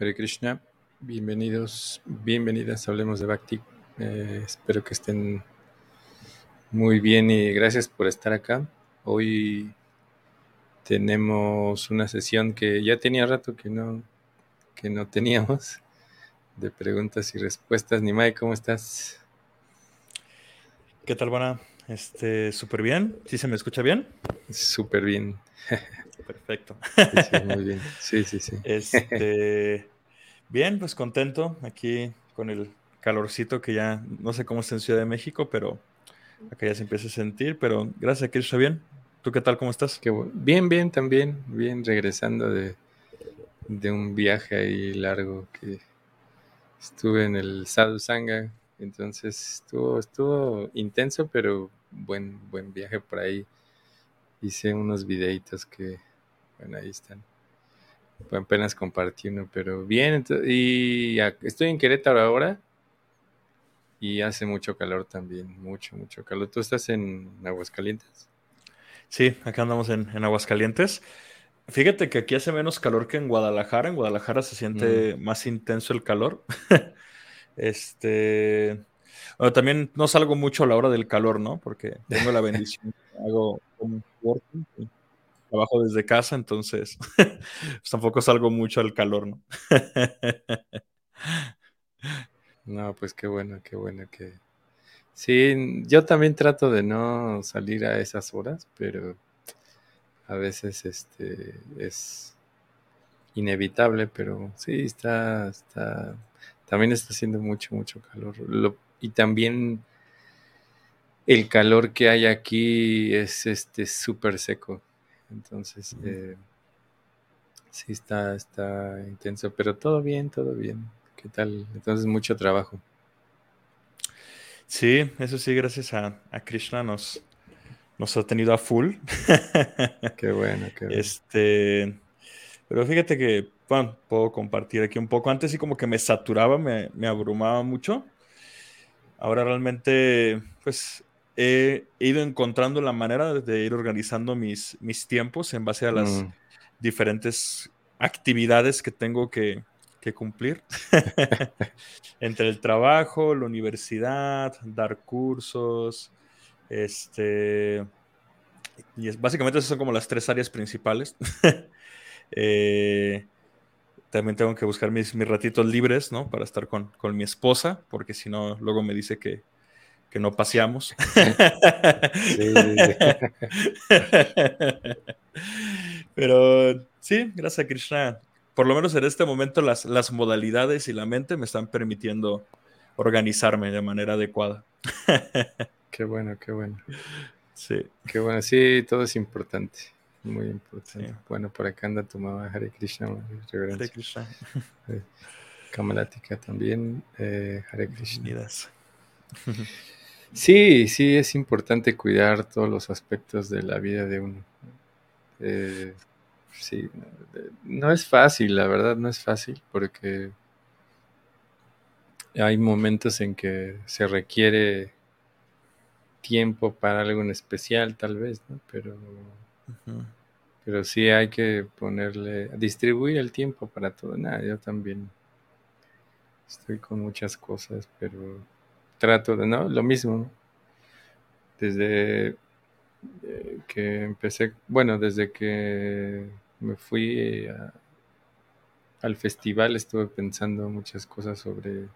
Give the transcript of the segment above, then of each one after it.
Krishna, bienvenidos, bienvenidas, hablemos de Bhakti. Eh, espero que estén muy bien y gracias por estar acá. Hoy tenemos una sesión que ya tenía rato que no, que no teníamos de preguntas y respuestas. Nimai, ¿cómo estás? ¿Qué tal, Buena? Este, súper bien. ¿Sí se me escucha bien? Súper bien. Perfecto. Sí, muy bien. Sí, sí, sí. Este, Bien, pues contento aquí con el calorcito que ya no sé cómo está en Ciudad de México, pero acá ya se empieza a sentir, pero gracias a que está bien. ¿Tú qué tal? ¿Cómo estás? bien, bien también, bien regresando de, de un viaje ahí largo que estuve en el Sadhu Sangha, entonces estuvo, estuvo intenso, pero buen, buen viaje por ahí. Hice unos videitos que, bueno, ahí están apenas compartí uno, pero bien. Y estoy en Querétaro ahora y hace mucho calor también, mucho, mucho calor. ¿Tú estás en Aguascalientes? Sí, acá andamos en, Aguascalientes. Fíjate que aquí hace menos calor que en Guadalajara. En Guadalajara se siente mm. más intenso el calor. este. Bueno, también no salgo mucho a la hora del calor, ¿no? Porque tengo la bendición. hago un working trabajo desde casa, entonces pues, tampoco salgo mucho al calor, ¿no? no, pues qué bueno, qué bueno que... Sí, yo también trato de no salir a esas horas, pero a veces este es inevitable, pero sí, está, está, también está haciendo mucho, mucho calor. y también el calor que hay aquí es este súper seco. Entonces, eh, sí está, está intenso, pero todo bien, todo bien. ¿Qué tal? Entonces, mucho trabajo. Sí, eso sí, gracias a, Krishna nos, nos ha tenido a full. qué bueno, qué bueno. Este, pero fíjate que, bueno, puedo compartir aquí un poco. Antes sí como que me saturaba, me, me abrumaba mucho. Ahora realmente, pues he ido encontrando la manera de ir organizando mis, mis tiempos en base a las mm. diferentes actividades que tengo que, cumplir. Entre el trabajo, la universidad, dar cursos, este... Y es, básicamente esas son como las tres áreas principales. Eh, también tengo que buscar mis, mis, ratitos libres, ¿no? Para estar con, con mi esposa, porque si no, luego me dice que, que no paseamos. Pero sí, gracias a Krishna. Por lo menos en este momento las, las modalidades y la mente me están permitiendo organizarme de manera adecuada. qué bueno, qué bueno. Sí. Qué bueno, sí, todo es importante. Muy importante. Bueno, por acá anda tu mamá Hare Krishna. Hare Krishna. Kamalatika también. Eh, Hare Krishna. Sí, sí, es importante cuidar todos los aspectos de la vida de uno. Eh, sí, no es fácil, la verdad no es fácil, porque hay momentos en que se requiere tiempo para algo en especial, tal vez, ¿no? Pero, pero sí hay que ponerle, distribuir el tiempo para todo. Nada, yo también estoy con muchas cosas, pero trato de, ¿no? Lo mismo. Desde eh, que empecé, bueno, desde que me fui al festival estuve pensando muchas cosas sobre,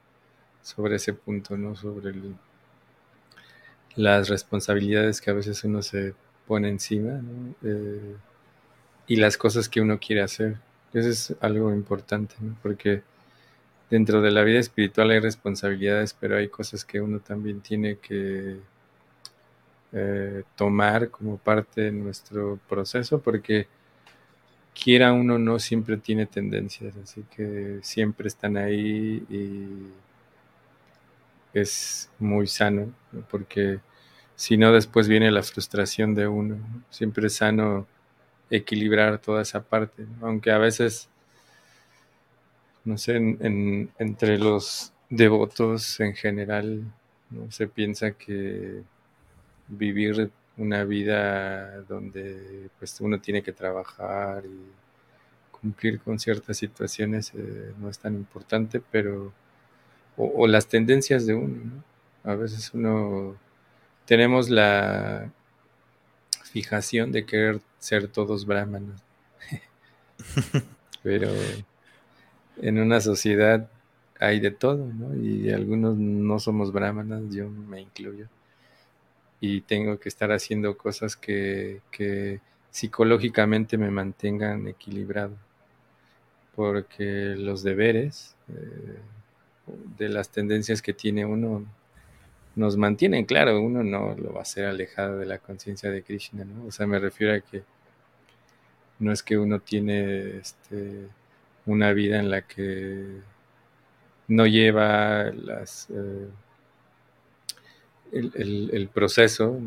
sobre ese punto, ¿no? Sobre las responsabilidades que a veces uno se pone encima, ¿no? Eh, y las cosas que uno quiere hacer. Eso es algo importante, ¿no? Porque dentro de la vida espiritual hay responsabilidades, pero hay cosas que uno también tiene que eh, tomar como parte de nuestro proceso, porque quiera uno no siempre tiene tendencias, así que siempre están ahí y es muy sano, porque si no después viene la frustración de uno. Siempre es sano equilibrar toda esa parte, aunque a veces, no sé, entre los devotos en general, ¿no? se piensa que vivir una vida donde pues uno tiene que trabajar y cumplir con ciertas situaciones eh, no es tan importante, pero o, las tendencias de uno, ¿no? A veces uno tenemos la fijación de querer ser todos brahmanas, pero en una sociedad hay de todo, ¿no? Y algunos no somos brahmanas, yo me incluyo y tengo que estar haciendo cosas que, psicológicamente me mantengan equilibrado, porque los deberes eh, de las tendencias que tiene uno nos mantienen, claro, uno no lo va a hacer alejado de la conciencia de Krishna, ¿no? O sea, me refiero a que no es que uno tiene este, una vida en la que no lleva las... Eh, el, proceso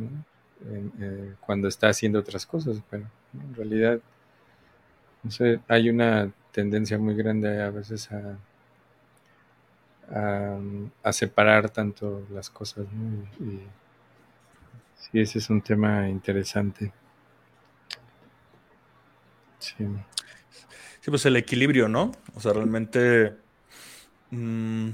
eh, cuando está haciendo otras cosas, pero en realidad no sé, hay una tendencia muy grande a veces a, a, separar tanto las cosas. Y, sí, ese es un tema interesante. Sí. Sí pues el equilibrio, ¿no? O sea, realmente... Mm,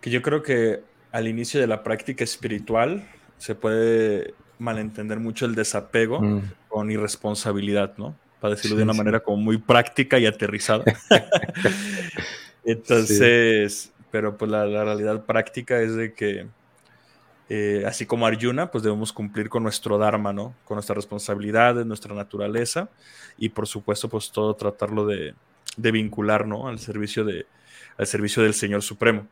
que yo creo que al inicio de la práctica espiritual se puede malentender mucho el desapego mm. con irresponsabilidad, ¿no? Para decirlo de una manera como muy práctica y aterrizada. Entonces, pero pues la, realidad práctica es de que, eh, así como Arjuna, pues debemos cumplir con nuestro Dharma, ¿no? Con nuestras responsabilidades, nuestra naturaleza y por supuesto, pues todo tratarlo de, de vincular, ¿no? Al servicio, de, al servicio del Señor Supremo.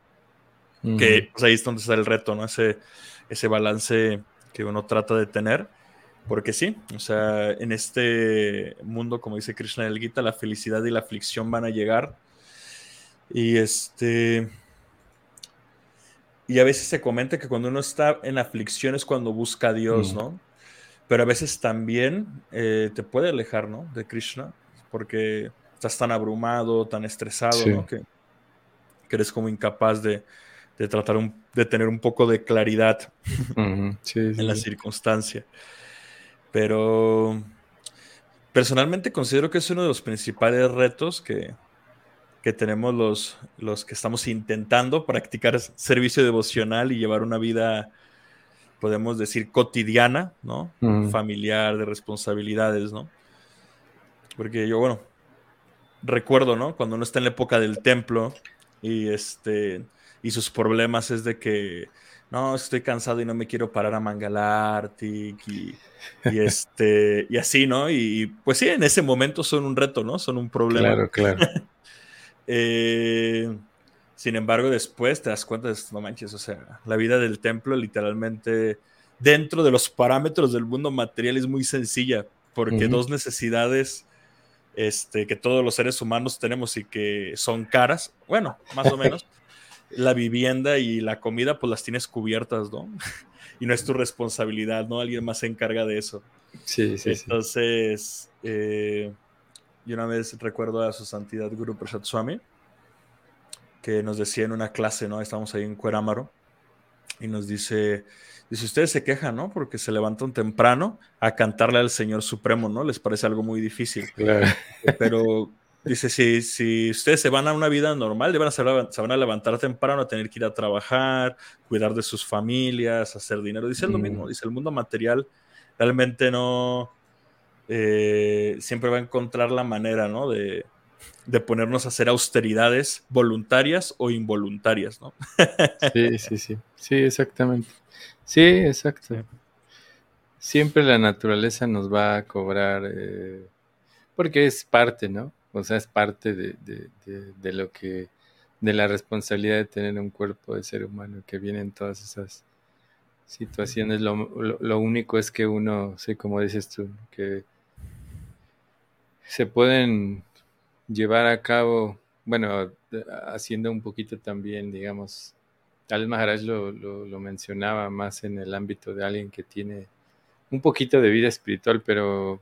Que pues, ahí es donde está el reto, ¿no? Ese, ese balance que uno trata de tener. Porque sí, o sea, en este mundo, como dice Krishna en el Gita, la felicidad y la aflicción van a llegar. Y este. Y a veces se comenta que cuando uno está en aflicción es cuando busca a Dios, ¿no? Pero a veces también eh, te puede alejar, ¿no? De Krishna, porque estás tan abrumado, tan estresado, ¿no? Que, que eres como incapaz de, de tratar de tener un poco de claridad en la circunstancia. Pero personalmente considero que es uno de los principales retos que, tenemos los, los que estamos intentando practicar servicio devocional y llevar una vida, podemos decir, cotidiana, ¿no? Familiar, de responsabilidades, ¿no? Porque yo, bueno, recuerdo, ¿no? Cuando uno está en la época del templo y este y sus problemas es de que no, estoy cansado y no me quiero parar a mangalar, y, y, este, y así, ¿no? Y pues sí, en ese momento son un reto, ¿no? Son un problema. Claro, claro. Eh, sin embargo, después te das cuenta de, no manches, o sea, la vida del templo literalmente dentro de los parámetros del mundo material es muy sencilla, porque dos necesidades este, que todos los seres humanos tenemos y que son caras, bueno, más o menos, la vivienda y la comida, pues las tienes cubiertas, ¿no? y no es tu responsabilidad, ¿no? Alguien más se encarga de eso. Sí, sí. Entonces, eh, yo una vez recuerdo a su santidad Guru Prasad Swami, que nos decía en una clase, ¿no? Estamos ahí en Cuerámaro, y nos dice, dice, ustedes se quejan, ¿no? Porque se levantan temprano a cantarle al Señor Supremo, ¿no? Les parece algo muy difícil. Claro. Pero Dice, si, si ustedes se van a una vida normal, van a se van a levantar temprano, a tener que ir a trabajar, cuidar de sus familias, hacer dinero. Dice lo mismo, mm. dice, el mundo material realmente no, eh, siempre va a encontrar la manera, ¿no? De, de ponernos a hacer austeridades voluntarias o involuntarias, ¿no? sí, sí, sí, sí, exactamente. Sí, exacto. Siempre la naturaleza nos va a cobrar, eh, porque es parte, ¿no? O sea, es parte de, de, lo que, de la responsabilidad de tener un cuerpo de ser humano, que vienen todas esas situaciones. Lo, lo, único es que uno, sí, como dices tú, que se pueden llevar a cabo, bueno, haciendo un poquito también, digamos, Al Maharaj lo, lo, mencionaba más en el ámbito de alguien que tiene un poquito de vida espiritual, pero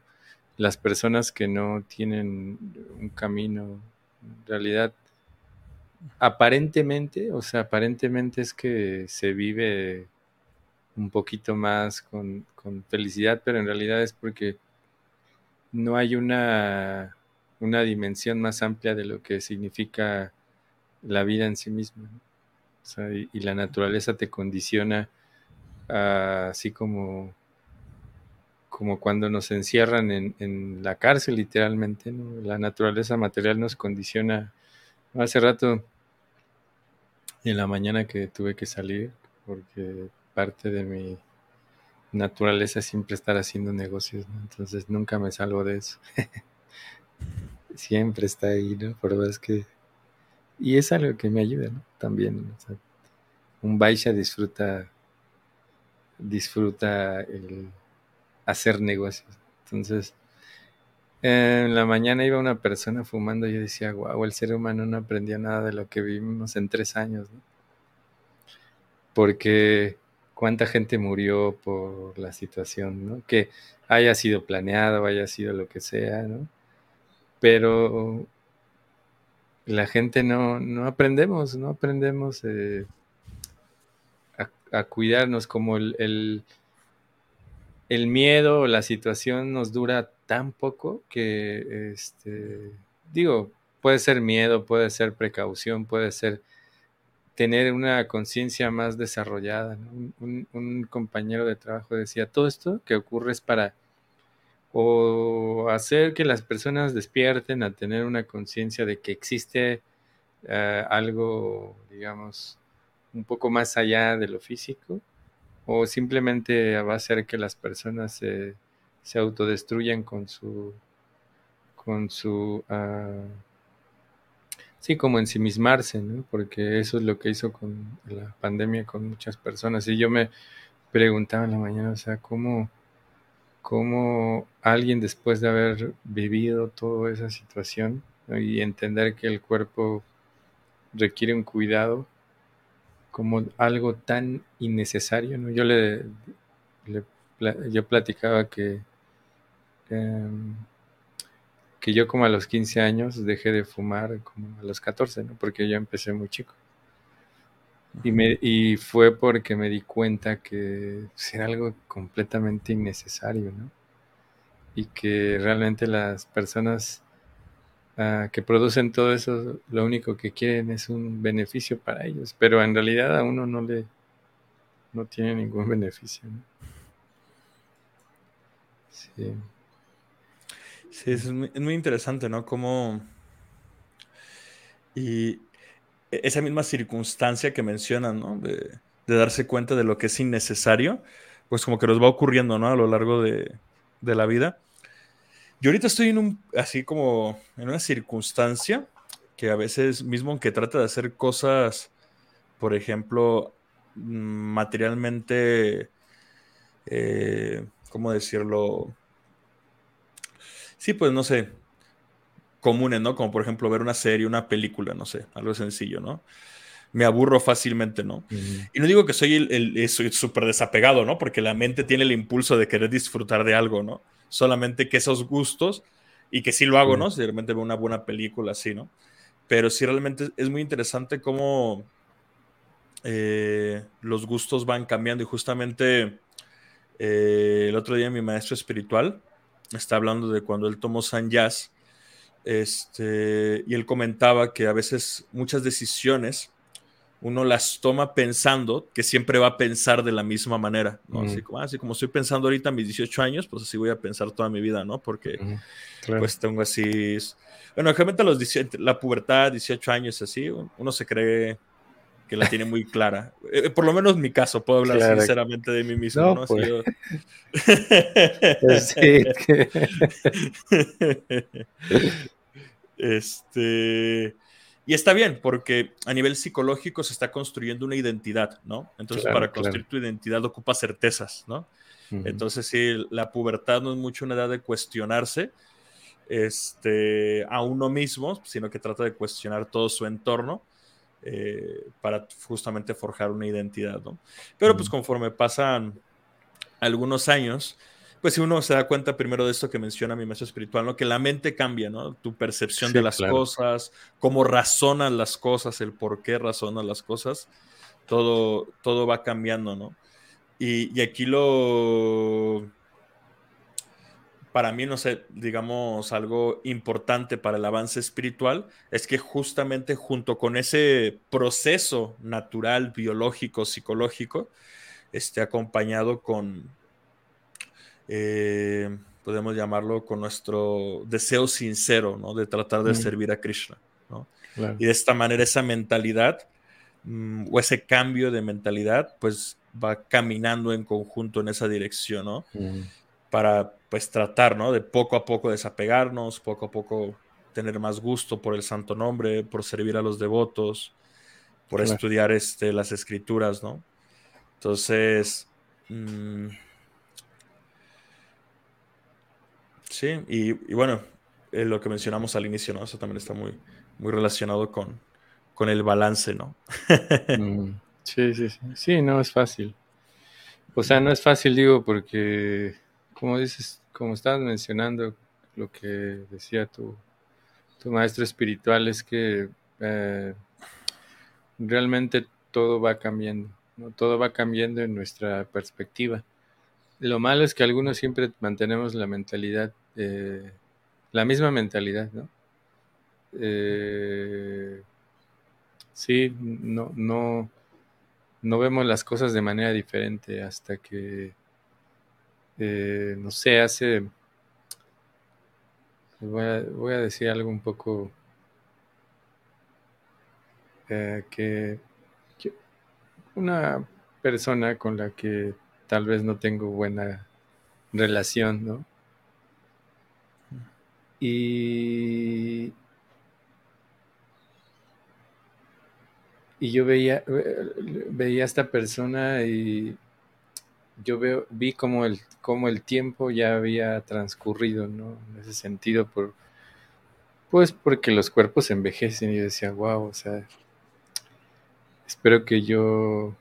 las personas que no tienen un camino, en realidad, aparentemente, o sea, aparentemente es que se vive un poquito más con, con felicidad, pero en realidad es porque no hay una una dimensión más amplia de lo que significa la vida en sí misma. y, la naturaleza te condiciona así como, como cuando nos encierran en, la cárcel, literalmente. La naturaleza material nos condiciona. Hace rato, en la mañana que tuve que salir, porque parte de mi naturaleza siempre estar haciendo negocios, entonces nunca me salgo de eso. siempre está ahí, ¿no? Pero es que... Y es algo que me ayuda, ¿no? También, un Baisha disfruta, disfruta el hacer negocios. Entonces, en la mañana iba una persona fumando y yo decía, wow, el ser humano no aprendió nada de lo que vivimos en tres años, ¿no? Porque cuánta gente murió por la situación, ¿no? Que haya sido planeado, haya sido lo que sea, ¿no? pero la gente no, no aprendemos, no aprendemos eh, a, cuidarnos como el, el, el, miedo o la situación nos dura tan poco que, este, digo, puede ser miedo, puede ser precaución, puede ser tener una conciencia más desarrollada. un compañero de trabajo decía, todo esto que ocurre es para o hacer que las personas despierten a tener una conciencia de que existe eh, algo, digamos, un poco más allá de lo físico, o simplemente va a hacer que las personas se, se autodestruyan con su, con su, uh, sí, como ensimismarse, ¿no? Porque eso es lo que hizo con la pandemia con muchas personas. Y yo me preguntaba en la mañana, o sea, ¿cómo? cómo alguien después de haber vivido toda esa situación y entender que el cuerpo requiere un cuidado como algo tan innecesario, ¿no? Yo le, yo platicaba que em, que yo como a los 15 años dejé de fumar como a los 14, ¿no? Porque yo empecé muy chico. Y, me, y fue porque me di cuenta que era algo completamente innecesario, ¿no? Y que realmente las personas ah, que producen todo eso, lo único que quieren es un beneficio para ellos, pero en realidad a uno no le no tiene ningún beneficio, ¿no? Sí. Sí, es muy, es muy interesante, ¿no? Como... Y e-, esa misma circunstancia que mencionan, ¿no? De, darse cuenta de lo que es innecesario, pues como que nos va ocurriendo, ¿no? A lo largo de, la vida. Yo ahorita estoy en un, así como, en una circunstancia que a veces, mismo aunque trata de hacer cosas, por ejemplo, mm, materialmente, eh, ¿cómo decirlo? Sí, pues no sé, comunes, ¿no? Como por ejemplo ver una serie, una película, no sé, algo sencillo, ¿no? Me aburro fácilmente, ¿no? Y no digo que soy el, súper desapegado, ¿no? Porque la mente tiene el impulso de querer disfrutar de algo, ¿no? Solamente que esos gustos, y que sí lo hago, ¿no? Si realmente veo una buena película así, ¿no? Pero sí realmente es muy interesante cómo eh, los gustos van cambiando y justamente eh, el otro día mi maestro espiritual está hablando de cuando él tomó San Jazz este, y él comentaba que a veces muchas decisiones uno las toma pensando que siempre va a pensar de la misma manera, ¿no? Así, Mm. como, así como estoy pensando ahorita a mis 18 años, pues así voy a pensar toda mi vida, ¿no? Porque claro. pues tengo así... Bueno, realmente los 18, la pubertad, 18 años, así, uno se cree que la tiene muy clara. Eh, por lo menos en mi caso, puedo hablar Claro. sinceramente de mí mismo, No, pues. yo- este. Y está bien, porque a nivel psicológico se está construyendo una identidad, ¿no? Entonces, Claro, para claro. construir tu identidad ocupa certezas, ¿no? Entonces, sí, la pubertad no es mucho una edad de cuestionarse este, a uno mismo, sino que trata de cuestionar todo su entorno eh, para justamente forjar una identidad, ¿no? Pero pues conforme pasan algunos años, pues si uno se da cuenta primero de esto que menciona mi maestro espiritual, ¿no? Que la mente cambia, ¿no? Tu percepción Sí, de las claro. cosas, cómo razonan las cosas, el por qué razonan las cosas, todo, todo va cambiando, ¿no? Y, y aquí lo, para mí, no sé, digamos, algo importante para el avance espiritual es que justamente junto con ese proceso natural, biológico, psicológico, esté acompañado con, eh, podemos llamarlo, con nuestro deseo sincero, ¿no? De tratar de Mm. servir a Krishna, ¿no? claro. Y de esta manera esa mentalidad mm, o ese cambio de mentalidad, pues va caminando en conjunto en esa dirección, ¿no? Para pues tratar, ¿no? De poco a poco desapegarnos, poco a poco tener más gusto por el santo nombre, por servir a los devotos, por Claro. estudiar este, las escrituras, ¿no? Entonces, mm, sí, y, y bueno, eh, lo que mencionamos al inicio, ¿no? Eso también está muy, muy relacionado con, con el balance, ¿no? Mm, Sí, sí, sí. Sí, no es fácil. O sea, no es fácil, digo, porque, como dices, como estabas mencionando, lo que decía tu, tu maestro espiritual es que eh, realmente todo va cambiando, ¿no? Todo va cambiando en nuestra perspectiva. Lo malo es que algunos siempre mantenemos la mentalidad, eh, la misma mentalidad, ¿no? Eh, sí, no, no, no vemos las cosas de manera diferente hasta que, eh, no sé, hace, voy a, voy a decir algo un poco eh, que, que una persona con la que tal vez no tengo buena relación, ¿no? Y, y yo veía, veía a esta persona y yo veo, vi como el, como el tiempo ya había transcurrido, ¿no? En ese sentido, por, pues porque los cuerpos envejecen y yo decía, wow, o sea, espero que yo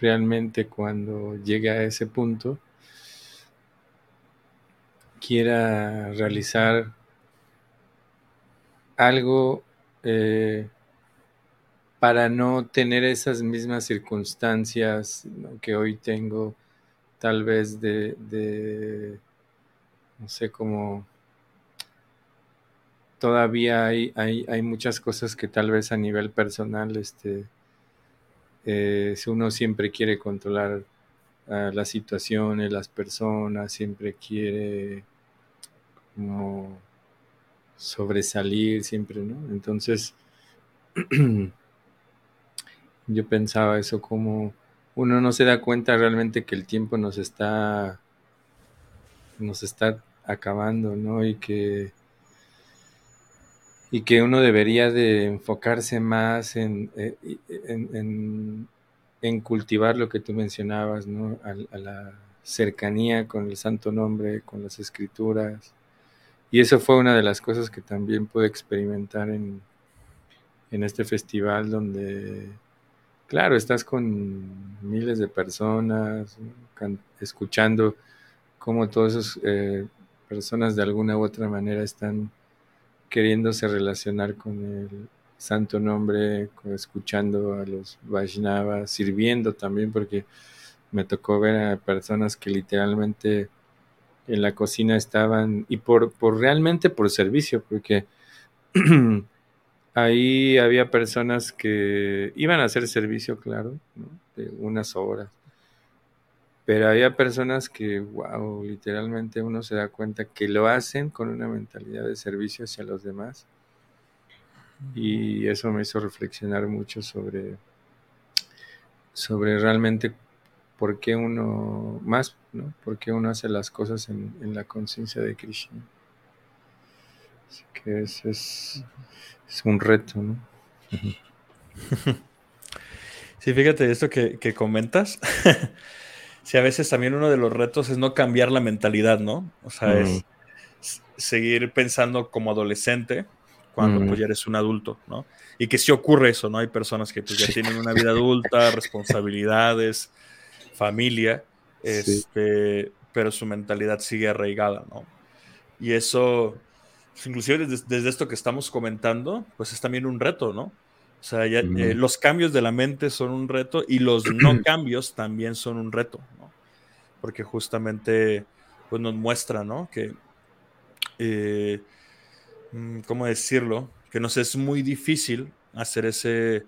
realmente cuando llegue a ese punto quiera realizar algo eh, para no tener esas mismas circunstancias que hoy tengo, tal vez de, no sé, como todavía hay, hay, hay, muchas cosas que tal vez a nivel personal, este, eh, uno siempre quiere controlar uh, las situaciones, las personas, siempre quiere como sobresalir, siempre, ¿no? Entonces, yo pensaba eso como uno no se da cuenta realmente que el tiempo nos está nos está acabando, ¿no? Y que y que uno debería de enfocarse más en, eh, en, en, cultivar lo que tú mencionabas, ¿no? A, a, la cercanía con el santo nombre, con las escrituras. Y eso fue una de las cosas que también pude experimentar en, en este festival donde claro, estás con miles de personas, escuchando cómo todas esas eh, personas de alguna u otra manera están queriéndose relacionar con el santo nombre, escuchando a los Vaishnavas, sirviendo también, porque me tocó ver a personas que literalmente en la cocina estaban, y por realmente por servicio, porque ahí había personas que iban a hacer servicio, claro, de unas horas. Pero había personas que, wow, literalmente uno se da cuenta que lo hacen con una mentalidad de servicio hacia los demás. Y eso me hizo reflexionar mucho sobre, sobre realmente por qué uno, más, ¿no? Por qué uno hace las cosas en, en la conciencia de Krishna. Así que ese es, es un reto, ¿no? Sí, fíjate esto que, que comentas. sí, a veces también uno de los retos es no cambiar la mentalidad, ¿no? O sea, es seguir pensando como adolescente cuando pues, ya eres un adulto, ¿no? Y que sí ocurre eso, ¿no? Hay personas que pues, ya tienen una vida adulta, responsabilidades, familia, este, pero su mentalidad sigue arraigada, ¿no? Y eso, pues, inclusive desde, esto que estamos comentando, pues es también un reto, ¿no? O sea, ya, eh, los cambios de la mente son un reto y los no cambios también son un reto, ¿no? Porque justamente pues nos muestra, ¿no? Que, eh, mm, ¿cómo decirlo? Que nos es muy difícil hacer ese,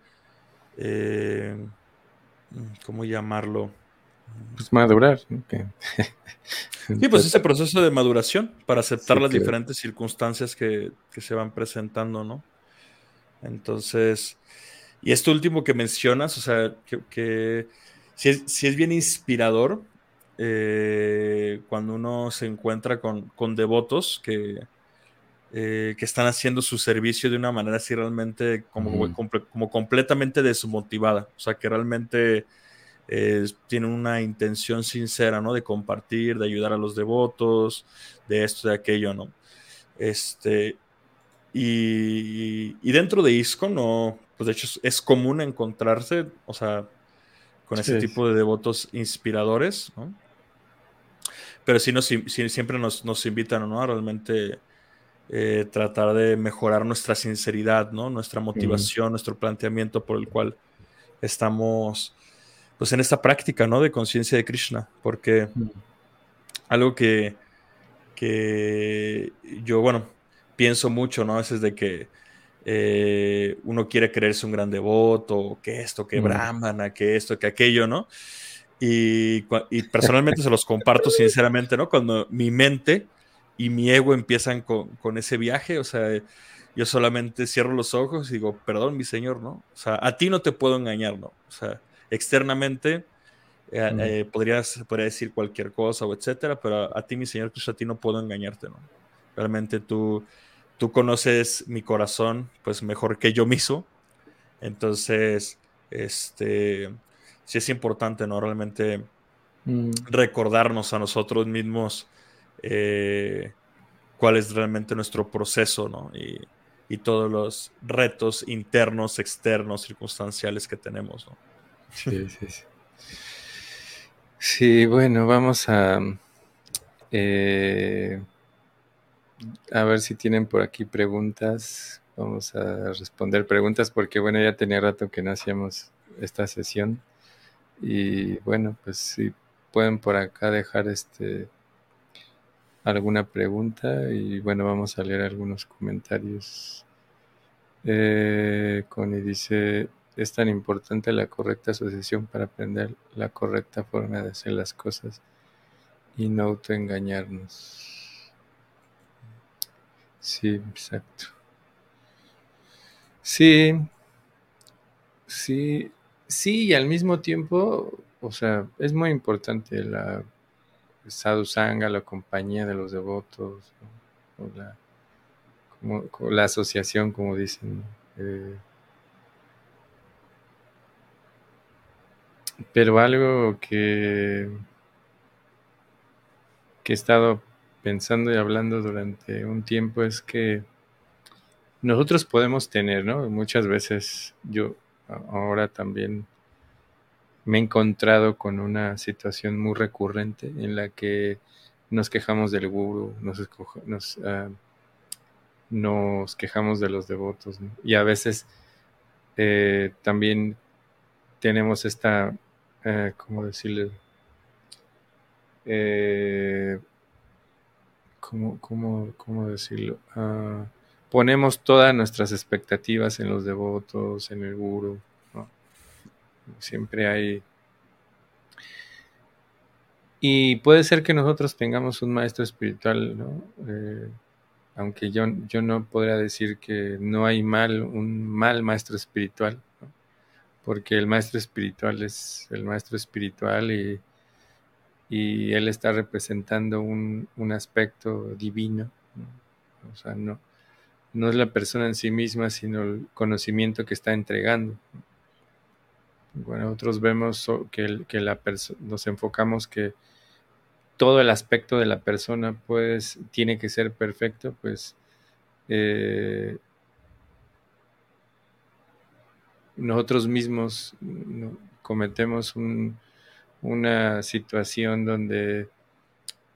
eh, ¿cómo llamarlo? Pues madurar. sí, pues ese proceso de maduración para aceptar las diferentes circunstancias que, que, se van presentando, ¿no? Entonces, y esto último que mencionas, o sea, que, que si, es, es, bien inspirador eh, cuando uno se encuentra con, con devotos que, eh, que están haciendo su servicio de una manera así realmente como, como, como completamente desmotivada, o sea, que realmente tienen una intención sincera, ¿no? De compartir, de ayudar a los devotos, de esto, de aquello, ¿no? Este, y, y dentro de ISCO, no, pues de hecho es, común encontrarse, o sea, con ese tipo de devotos inspiradores, ¿no? Pero sí, nos, siempre nos, nos, invitan, ¿no? A realmente eh, tratar de mejorar nuestra sinceridad, ¿no? Nuestra motivación, nuestro planteamiento por el cual estamos pues en esta práctica, ¿no? De conciencia de Krishna, porque algo que, que yo, bueno, pienso mucho, ¿no? A veces de que eh, uno quiere creerse un gran devoto, que esto, que brahmana, que esto, que aquello, ¿no? Y, y personalmente se los comparto sinceramente, ¿no? Cuando mi mente y mi ego empiezan con, con, ese viaje, o sea, yo solamente cierro los ojos y digo, perdón, mi señor, ¿no? O sea, a ti no te puedo engañar, ¿no? O sea, externamente eh, eh, podrías, podría decir cualquier cosa o etcétera, pero a, ti, mi Señor Cristo, a ti no puedo engañarte, ¿no? Realmente tú, tú conoces mi corazón, pues mejor que yo mismo. Entonces, este, sí es importante, ¿no? Realmente mm. recordarnos a nosotros mismos eh, cuál es realmente nuestro proceso, ¿no? Y, y todos los retos internos, externos, circunstanciales que tenemos, ¿no? Sí, sí, sí. Sí, bueno, vamos a, eh, a ver si tienen por aquí preguntas. Vamos a responder preguntas porque, bueno, ya tenía rato que no hacíamos esta sesión. Y bueno, pues si pueden por acá dejar este alguna pregunta y bueno, vamos a leer algunos comentarios. Eh, Connie dice, es tan importante la correcta asociación para aprender la correcta forma de hacer las cosas y no autoengañarnos. Sí, exacto. Sí, sí, sí, y al mismo tiempo, o sea, es muy importante la sadhusanga, la compañía de los devotos, o la, asociación, como dicen. Eh, Pero algo que, que he estado pensando y hablando durante un tiempo es que nosotros podemos tener, ¿no? Muchas veces yo ahora también me he encontrado con una situación muy recurrente en la que nos quejamos del guru, nos, nos, ah, nos quejamos de los devotos, ¿no? y a veces eh, también tenemos esta eh, ¿cómo decirle? Eh, ¿cómo, cómo, cómo, decirlo? Ah, ponemos todas nuestras expectativas en los devotos, en el guru. Siempre hay... Y puede ser que nosotros tengamos un maestro espiritual, ¿no? Eh, aunque yo, yo no podría decir que no hay mal, un mal maestro espiritual, porque el maestro espiritual es el maestro espiritual y, y él está representando un, un aspecto divino. O sea, no, no es la persona en sí misma, sino el conocimiento que está entregando. Bueno, nosotros vemos que, que la nos enfocamos que todo el aspecto de la persona pues tiene que ser perfecto, pues eh, nosotros mismos cometemos una situación donde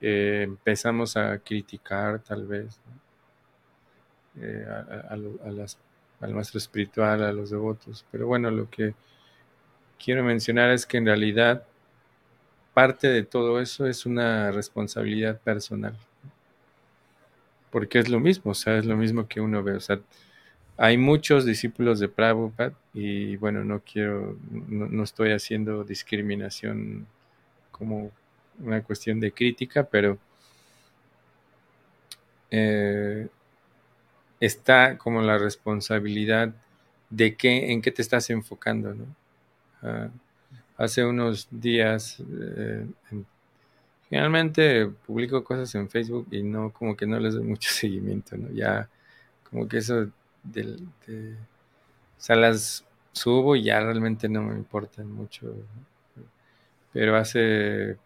eh, empezamos a criticar tal vez. Eh, al maestro espiritual, a los devotos. Pero bueno, lo que quiero mencionar es que en realidad parte de todo eso es una responsabilidad personal. Porque es lo mismo, o sea, es lo mismo que uno ve. O sea, hay muchos discípulos de Prabhupada y bueno, no quiero, no, estoy haciendo discriminación como una cuestión de crítica, pero eh, está como la responsabilidad de qué, en qué te estás enfocando, ¿no? Ah, hace unos días, eh, publico cosas en Facebook y no, como que no les doy mucho seguimiento, ¿no? Ya, como que eso de, o sea, las subo y ya realmente no me importan mucho. Pero hace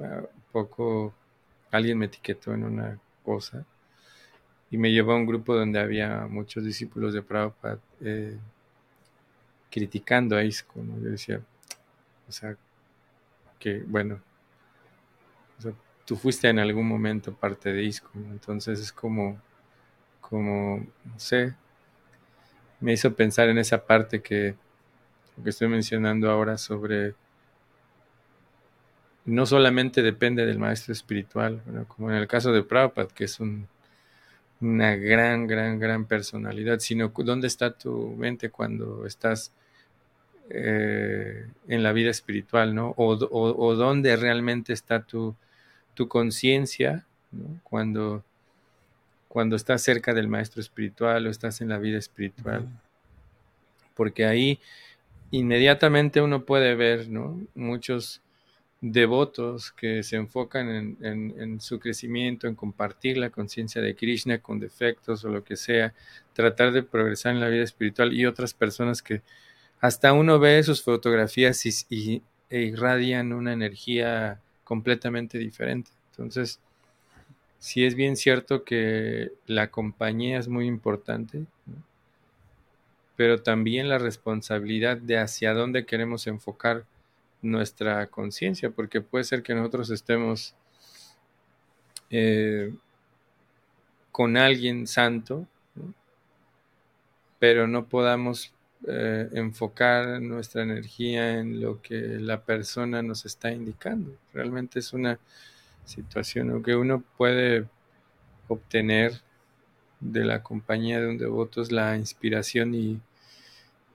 ah, poco alguien me etiquetó en una cosa y me llevó a un grupo donde había muchos discípulos de Prabhupada eh, criticando a ISKCON. Yo decía, o sea, que bueno, tú fuiste en algún momento parte de ISKCON, entonces es como, como, no sé, me hizo pensar en esa parte que, que estoy mencionando ahora sobre no solamente depende del maestro espiritual, como en el caso de Prabhupada, que es un una gran, gran, gran personalidad, sino dónde está tu mente cuando estás eh, en la vida espiritual, ¿no? O, dónde realmente está tu, tu conciencia, Cuando, cuando estás cerca del maestro espiritual o estás en la vida espiritual. Porque ahí inmediatamente uno puede ver, ¿no? Muchos devotos que se enfocan en, su crecimiento, en compartir la conciencia de Krishna con defectos o lo que sea, tratar de progresar en la vida espiritual y otras personas que hasta uno ve sus fotografías y, e irradian una energía completamente diferente. Entonces, sí es bien cierto que la compañía es muy importante, pero también la responsabilidad de hacia dónde queremos enfocar nuestra conciencia, porque puede ser que nosotros estemos eh, con alguien santo, pero no podamos eh, enfocar nuestra energía en lo que la persona nos está indicando. Realmente es una situación que uno puede obtener de la compañía de un devoto es la inspiración y,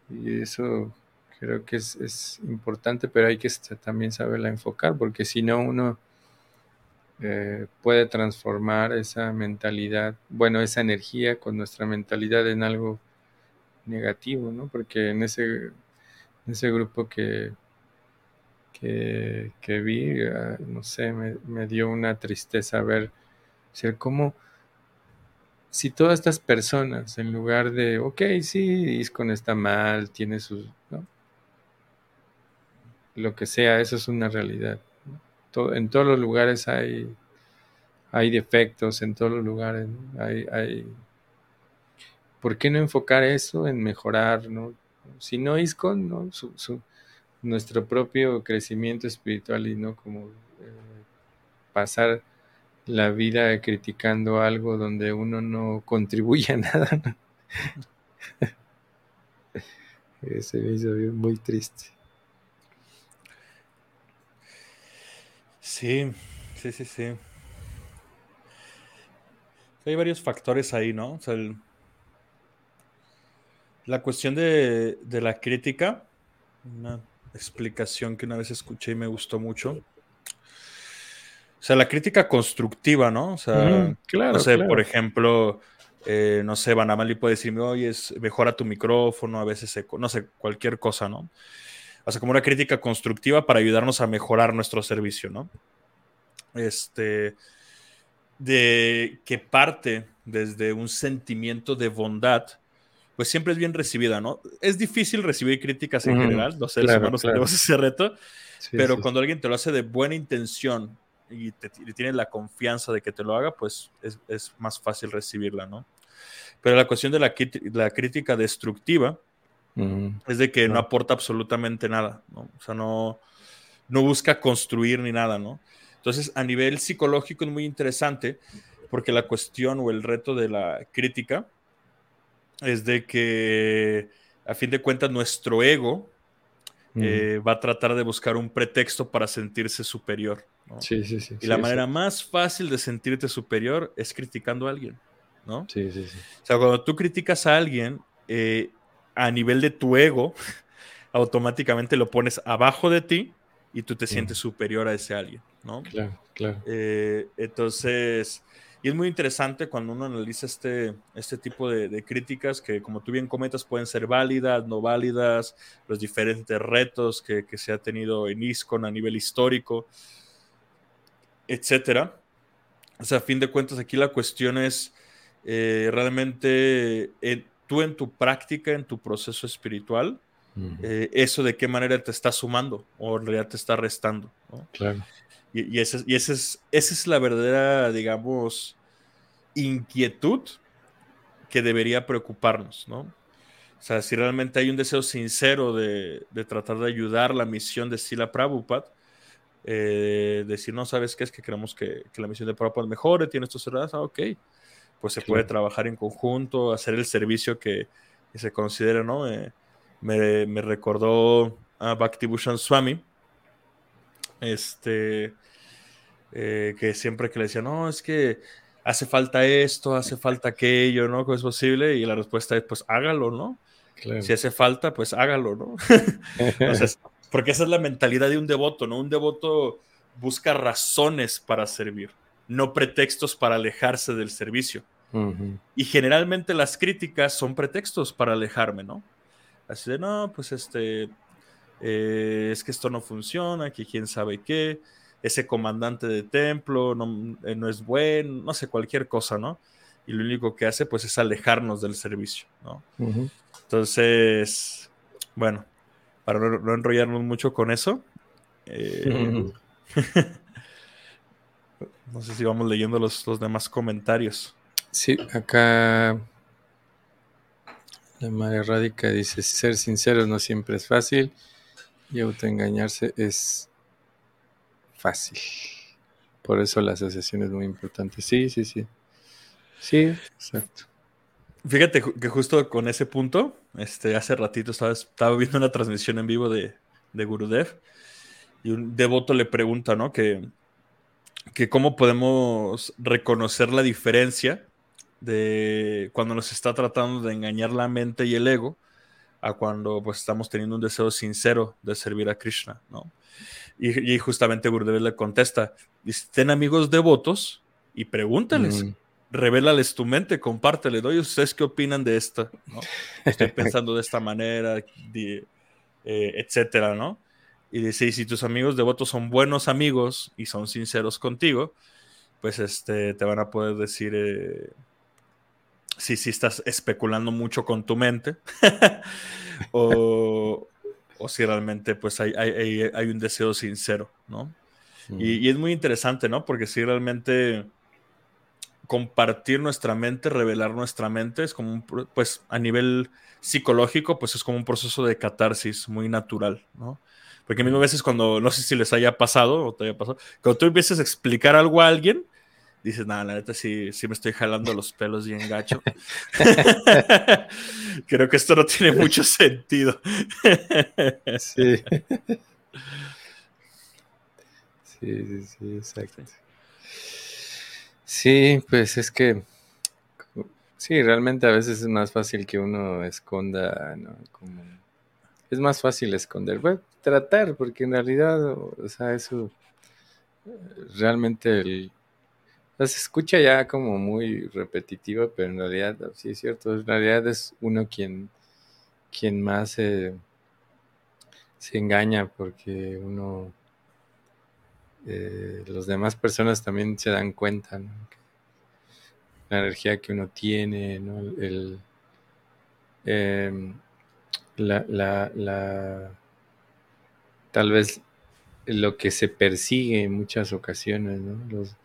y eso creo que es, importante, pero hay que también saberla enfocar, porque si no uno eh, puede transformar esa mentalidad, bueno, esa energía con nuestra mentalidad en algo negativo, ¿no? Porque en ese, ese grupo que, que, vi, ah, no sé, me, dio una tristeza ver, ser cómo si todas estas personas, en lugar de, ok, sí, Iscon está mal, tiene sus, ¿no? lo que sea, eso es una realidad. en todos los lugares hay, hay defectos, en todos los lugares hay, hay... ¿Por qué no enfocar eso en mejorar? ¿no? Si no ISCON, ¿no? Su, nuestro propio crecimiento espiritual y no como eh, pasar la vida criticando algo donde uno no contribuye a nada. Ese me hizo muy triste. Sí, sí, sí, sí. Hay varios factores ahí, ¿no? La cuestión de, la crítica, una explicación que una vez escuché y me gustó mucho. O sea, la crítica constructiva, ¿no? O sea, claro, no sé, por ejemplo, eh, no sé, Banamali puede decirme, oye, mejora tu micrófono, a veces, se, no sé, cualquier cosa, ¿no? O sea, como una crítica constructiva para ayudarnos a mejorar nuestro servicio, ¿no? Este, de que parte desde un sentimiento de bondad, pues siempre es bien recibida, ¿no? Es difícil recibir críticas en general, los seres humanos tenemos ese reto, pero cuando alguien te lo hace de buena intención y, te, tiene la confianza de que te lo haga, pues es, más fácil recibirla, ¿no? Pero la cuestión de la, la crítica destructiva es de que no. aporta absolutamente nada, ¿no? O sea, no, no busca construir ni nada, ¿no? Entonces, a nivel psicológico es muy interesante porque la cuestión o el reto de la crítica es de que, a fin de cuentas, nuestro ego eh, va a tratar de buscar un pretexto para sentirse superior. Sí, sí, sí. Y la manera más fácil de sentirte superior es criticando a alguien, ¿no? Sí, sí, sí. O sea, cuando tú criticas a alguien, eh, a nivel de tu ego, automáticamente lo pones abajo de ti y tú te sientes superior a ese alguien, ¿no? Claro, claro. Eh, entonces, y es muy interesante cuando uno analiza este, este tipo de, críticas que, como tú bien comentas, pueden ser válidas, no válidas, los diferentes retos que, se ha tenido en ISCON a nivel histórico, etcétera. O sea, a fin de cuentas, aquí la cuestión es eh, realmente tú en tu práctica, en tu proceso espiritual, eh, eso de qué manera te está sumando o en realidad te está restando. Claro. Y, y, ese, y ese es, esa es la verdadera, digamos, inquietud que debería preocuparnos, ¿no? O sea, si realmente hay un deseo sincero de, de tratar de ayudar la misión de Sila Prabhupada, eh, decir, no, ¿sabes qué? Es que queremos que, que la misión de Prabhupada mejore, tiene estos errores, ah, ok, pues se puede trabajar en conjunto, hacer el servicio que, se considera, ¿no? Eh, me, me, recordó a Bhakti Swami, este, eh, que siempre que le decía, no, es que hace falta esto, hace falta aquello, ¿no? ¿Cómo es posible? Y la respuesta es, pues hágalo, ¿no? Si hace falta, pues hágalo, ¿no? Entonces, porque esa es la mentalidad de un devoto, ¿no? Un devoto busca razones para servir, no pretextos para alejarse del servicio. Y generalmente las críticas son pretextos para alejarme, ¿no? Así de, no, pues este, eh, es que esto no funciona, que quién sabe qué, ese comandante de templo no, eh, no, es bueno, no sé, cualquier cosa, ¿no? Y lo único que hace, pues, es alejarnos del servicio, ¿no? Entonces, bueno, para no, enrollarnos mucho con eso, eh, no sé si vamos leyendo los, los demás comentarios. Sí, acá la María Radica dice, ser sincero no siempre es fácil y autoengañarse es fácil. Por eso la asociación es muy importante. Sí, sí, sí. Sí, exacto. Fíjate que justo con ese punto, este, hace ratito estaba, viendo una transmisión en vivo de, de Gurudev y un devoto le pregunta, ¿no? Que, que cómo podemos reconocer la diferencia de cuando nos está tratando de engañar la mente y el ego a cuando pues estamos teniendo un deseo sincero de servir a Krishna, ¿no? Y, justamente Gurudev le contesta, ten amigos devotos y pregúntales, mm. revélales tu mente, compártele, doy ustedes qué opinan de esto, ¿no? Estoy pensando de esta manera, eh, etcétera, ¿no? Y dice, y si tus amigos devotos son buenos amigos y son sinceros contigo, pues este, te van a poder decir... Eh, si, si estás especulando mucho con tu mente o, si realmente pues hay, hay, un deseo sincero, ¿no? Y, es muy interesante, ¿no? Porque si realmente compartir nuestra mente, revelar nuestra mente, es como un, pues a nivel psicológico, pues es como un proceso de catarsis muy natural, ¿no? Porque a mí a veces cuando, no sé si les haya pasado o te haya pasado, cuando tú empiezas a explicar algo a alguien, dices, nada, la neta sí, sí me estoy jalando los pelos bien gacho. Creo que esto no tiene mucho sentido. sí. Sí, sí, sí, exacto. Sí, pues es que Sí, realmente a veces es más fácil que uno esconda, ¿no? Como es más fácil esconder, bueno, tratar, porque en realidad, o sea, eso realmente el, se escucha ya como muy repetitiva, pero en realidad, sí es cierto, en realidad es uno quien, quien más se engaña porque uno, eh, los demás personas también se dan cuenta, la energía que uno tiene, ¿no? el, em, la, la, la, tal vez lo que se persigue en muchas ocasiones, ¿no? Los,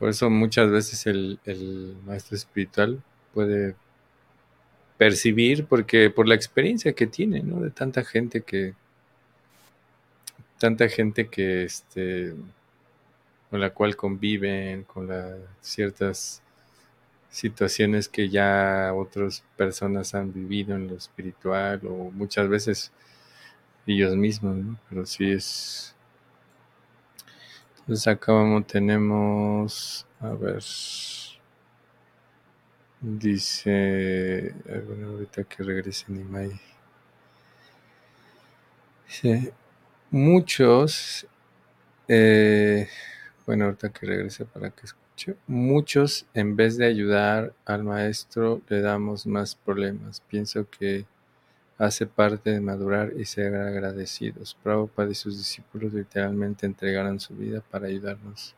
por eso muchas veces el, maestro espiritual puede percibir, porque por la experiencia que tiene, ¿no? De tanta gente que, tanta gente que, este, con la cual conviven, con las ciertas situaciones que ya otras personas han vivido en lo espiritual o muchas veces ellos mismos, ¿no? Pero sí es... Entonces acá vamos, tenemos, a ver, dice, bueno, ahorita que regrese Nimai. Dice, muchos, eh, bueno, ahorita que regrese para que Muchos, en vez de ayudar al maestro, le damos más problemas. Pienso que hace parte de madurar y ser agradecidos. Prabhupada y sus discípulos literalmente entregaron su vida para ayudarnos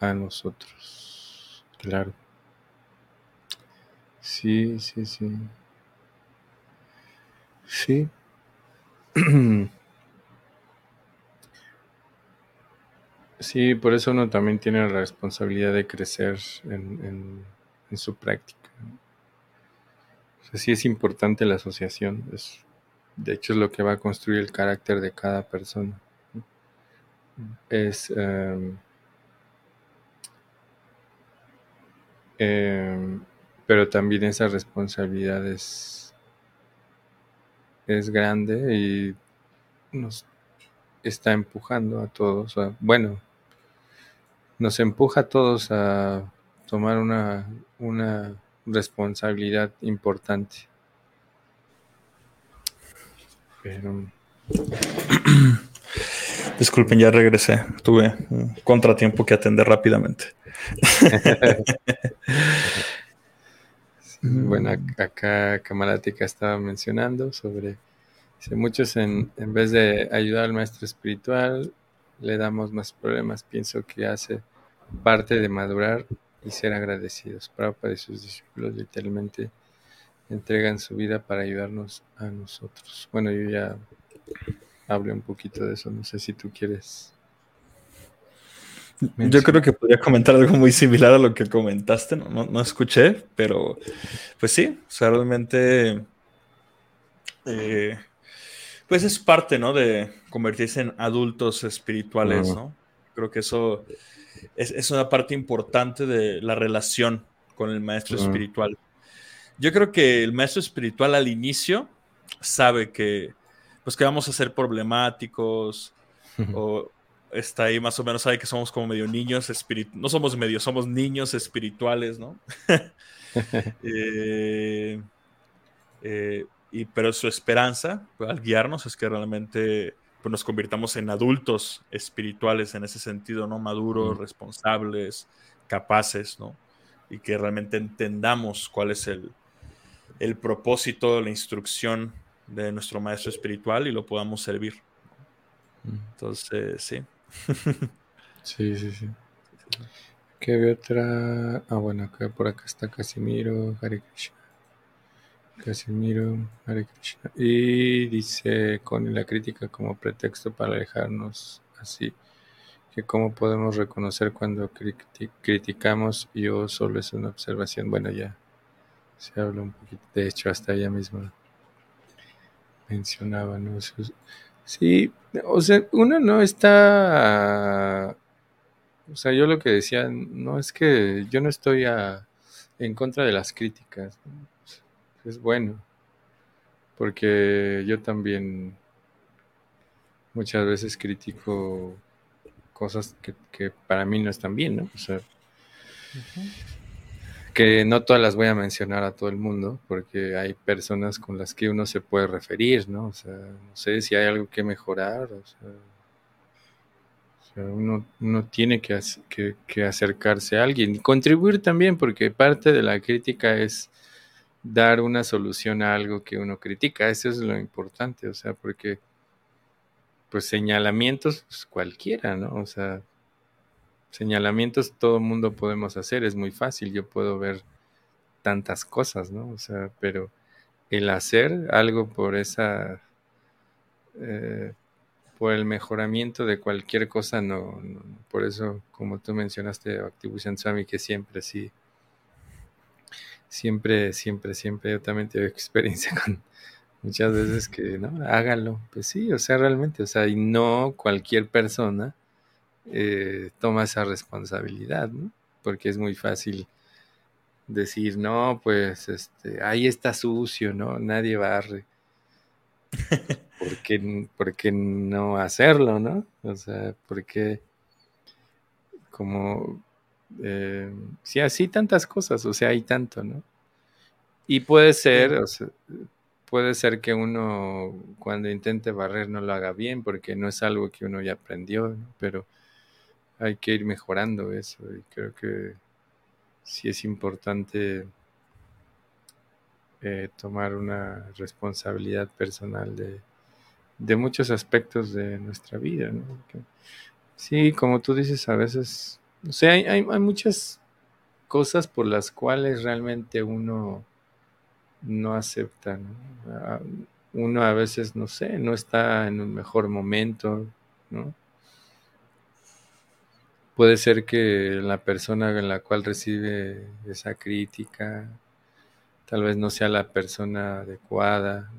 a nosotros. Claro. Sí, sí, sí. Sí. Sí, por eso uno también tiene la responsabilidad de crecer en, su práctica. Sí es importante la asociación, es, de hecho es lo que va a construir el carácter de cada persona. Es, em, em, pero también esa responsabilidad es, es grande y nos está empujando a todos, bueno, nos empuja a todos a tomar una, una responsabilidad importante. Pero... Disculpen, ya regresé. Tuve un contratiempo que atender rápidamente. bueno, acá Kamalática estaba mencionando sobre si muchos en, en vez de ayudar al maestro espiritual le damos más problemas. Pienso que hace parte de madurar y ser agradecidos. Prabhupada y sus discípulos literalmente entregan su vida para ayudarnos a nosotros. Bueno, yo ya hablé un poquito de eso, no sé si tú quieres. Yo creo que podría comentar algo muy similar a lo que comentaste, no, no, escuché, pero pues sí, o sea, realmente eh, pues es parte, ¿no? De convertirse en adultos espirituales, ¿no? Creo que eso es, una parte importante de la relación con el maestro espiritual. Yo creo que el maestro espiritual al inicio sabe que, pues que vamos a ser problemáticos o está ahí más o menos sabe que somos como medio niños espirituales, no somos medio, somos niños espirituales, ¿no? eh, eh, y, pero su esperanza al guiarnos es que realmente pues, nos convirtamos en adultos espirituales en ese sentido, ¿no? Maduros, responsables, capaces, ¿no? Y que realmente entendamos cuál es el, el propósito, la instrucción de nuestro maestro espiritual y lo podamos servir. Entonces, sí. sí, sí, sí. ¿Qué otra? Ah, bueno, acá por acá está Casimiro, Hare Krishna. Casimiro Hare. Y dice con la crítica como pretexto para alejarnos así, que cómo podemos reconocer cuando criticamos y o solo es una observación. Bueno, ya se habla un poquito, de hecho hasta ella misma mencionaba, ¿no? Sí, o sea, uno no está, o sea, yo lo que decía, no es que yo no estoy en contra de las críticas, es bueno, porque yo también muchas veces critico cosas que, para mí no están bien, ¿no? O sea, que no todas las voy a mencionar a todo el mundo, porque hay personas con las que uno se puede referir, ¿no? O sea, no sé si hay algo que mejorar, o sea, uno, uno, tiene que, que, acercarse a alguien y contribuir también, porque parte de la crítica es dar una solución a algo que uno critica, eso es lo importante, o sea, porque pues señalamientos pues, cualquiera, ¿no? O sea, señalamientos todo mundo podemos hacer, es muy fácil, yo puedo ver tantas cosas, ¿no? O sea, pero el hacer algo por esa, eh, por el mejoramiento de cualquier cosa, no, por eso, como tú mencionaste, Activision Swami, que siempre sí, siempre, siempre, siempre, yo también tengo experiencia con muchas veces que, ¿no? Hágalo, pues sí, o sea, realmente, o sea, y no cualquier persona eh, toma esa responsabilidad, ¿no? Porque es muy fácil decir, no, pues este, ahí está sucio, ¿no? Nadie barre. ¿Por qué, ¿Por qué no hacerlo, no? O sea, porque como, eh, sí, así tantas cosas, o sea, hay tanto, ¿no? Y puede ser, o sea, puede ser que uno cuando intente barrer no lo haga bien porque no es algo que uno ya aprendió, ¿no? pero hay que ir mejorando eso y creo que sí es importante eh, tomar una responsabilidad personal de, muchos aspectos de nuestra vida. ¿no? sí, como tú dices, a veces, o sea, hay, hay, muchas cosas por las cuales realmente uno no acepta. ¿no? Uno a veces, no sé, no está en un mejor momento. Puede ser que la persona en la cual recibe esa crítica tal vez no sea la persona adecuada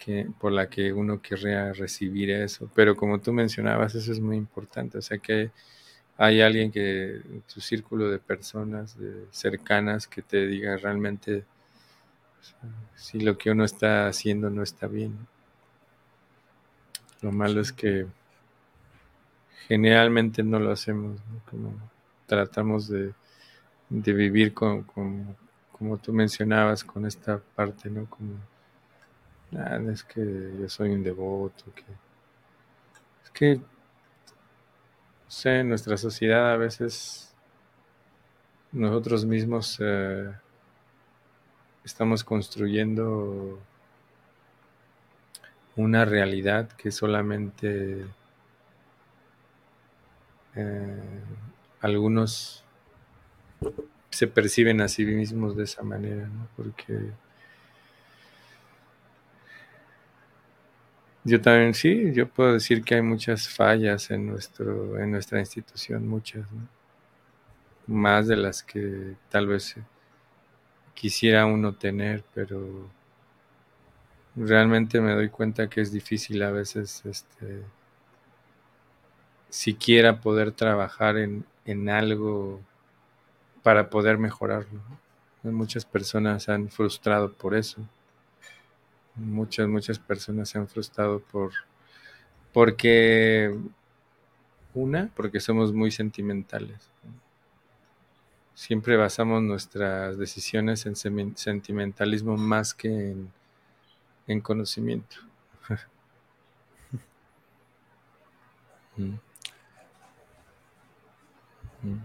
que, por la que uno querría recibir eso. Pero como tú mencionabas, eso es muy importante. O sea que hay alguien que, tu círculo de personas cercanas que te diga realmente si lo que uno está haciendo no está bien. Lo malo es que generalmente no lo hacemos, como tratamos de, vivir con, como tú mencionabas, con esta parte, ¿no? Como, ah, es que yo soy un devoto, que es que, no sé, en nuestra sociedad a veces nosotros mismos eh, estamos construyendo una realidad que solamente eh, algunos se perciben a sí mismos de esa manera, ¿no? Porque yo también sí, yo puedo decir que hay muchas fallas en nuestro, en nuestra institución, muchas, más de las que tal vez quisiera uno tener, pero realmente me doy cuenta que es difícil a veces este siquiera poder trabajar en, algo para poder mejorarlo. Muchas personas han frustrado por eso. Muchas, muchas personas se han frustrado por porque una, porque somos muy sentimentales. Siempre basamos nuestras decisiones en sentimentalismo más que en, en conocimiento. Mm.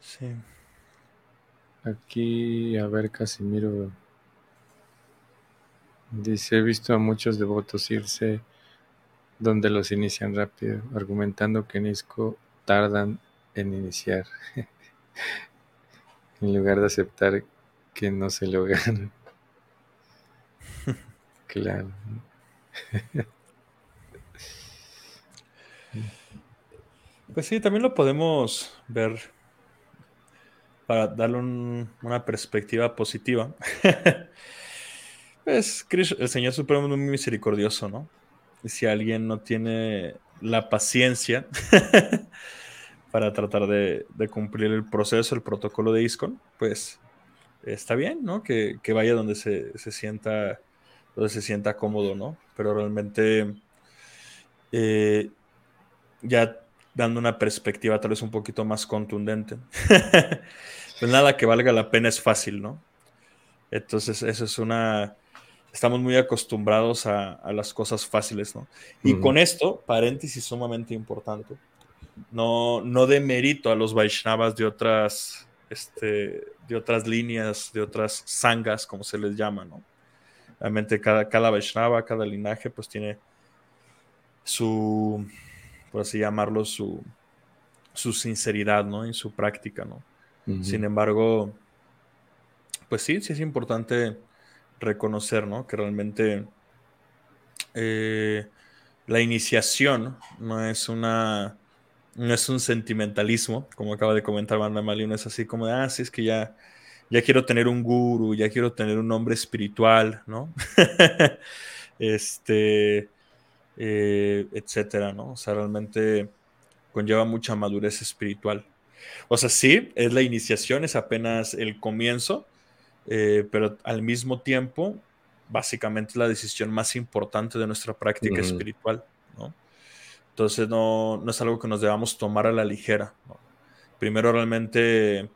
Sí. Aquí, a ver, Casimiro dice, he visto a muchos devotos irse donde los inician rápido, argumentando que en ISCO tardan en iniciar, en lugar de aceptar que no se logran. claro. Pues sí, también lo podemos ver para darle una perspectiva positiva. Pues el Señor Supremo es muy misericordioso, ¿no? Y si alguien no tiene la paciencia para tratar de, cumplir el proceso, el protocolo de ISCON, pues está bien, ¿no? Que, vaya donde se, sienta donde se sienta cómodo, ¿no? Pero realmente eh, ya dando una perspectiva tal vez un poquito más contundente. pues nada que valga la pena es fácil, ¿no? Entonces, eso es una... Estamos muy acostumbrados a, las cosas fáciles, ¿no? Y con esto, paréntesis sumamente importante, no, no de mérito a los Vaishnavas de otras, este, de otras líneas, de otras sangas, como se les llama, ¿no? Realmente cada, cada Vaishnava, cada linaje, pues tiene su, por así llamarlo, su, su sinceridad, ¿no? En su práctica, ¿no? Sin embargo, pues sí, sí es importante reconocer, ¿no? Que realmente eh, la iniciación no es una no es un sentimentalismo, como acaba de comentar Banda no es así como de, ah, es que ya, ya quiero tener un guru, ya quiero tener un hombre espiritual, ¿no? este, eh, etcétera, ¿no? O sea, realmente conlleva mucha madurez espiritual. O sea, sí, es la iniciación, es apenas el comienzo, eh, pero al mismo tiempo, básicamente la decisión más importante de nuestra práctica espiritual, ¿no? Entonces no, es algo que nos debamos tomar a la ligera. Primero realmente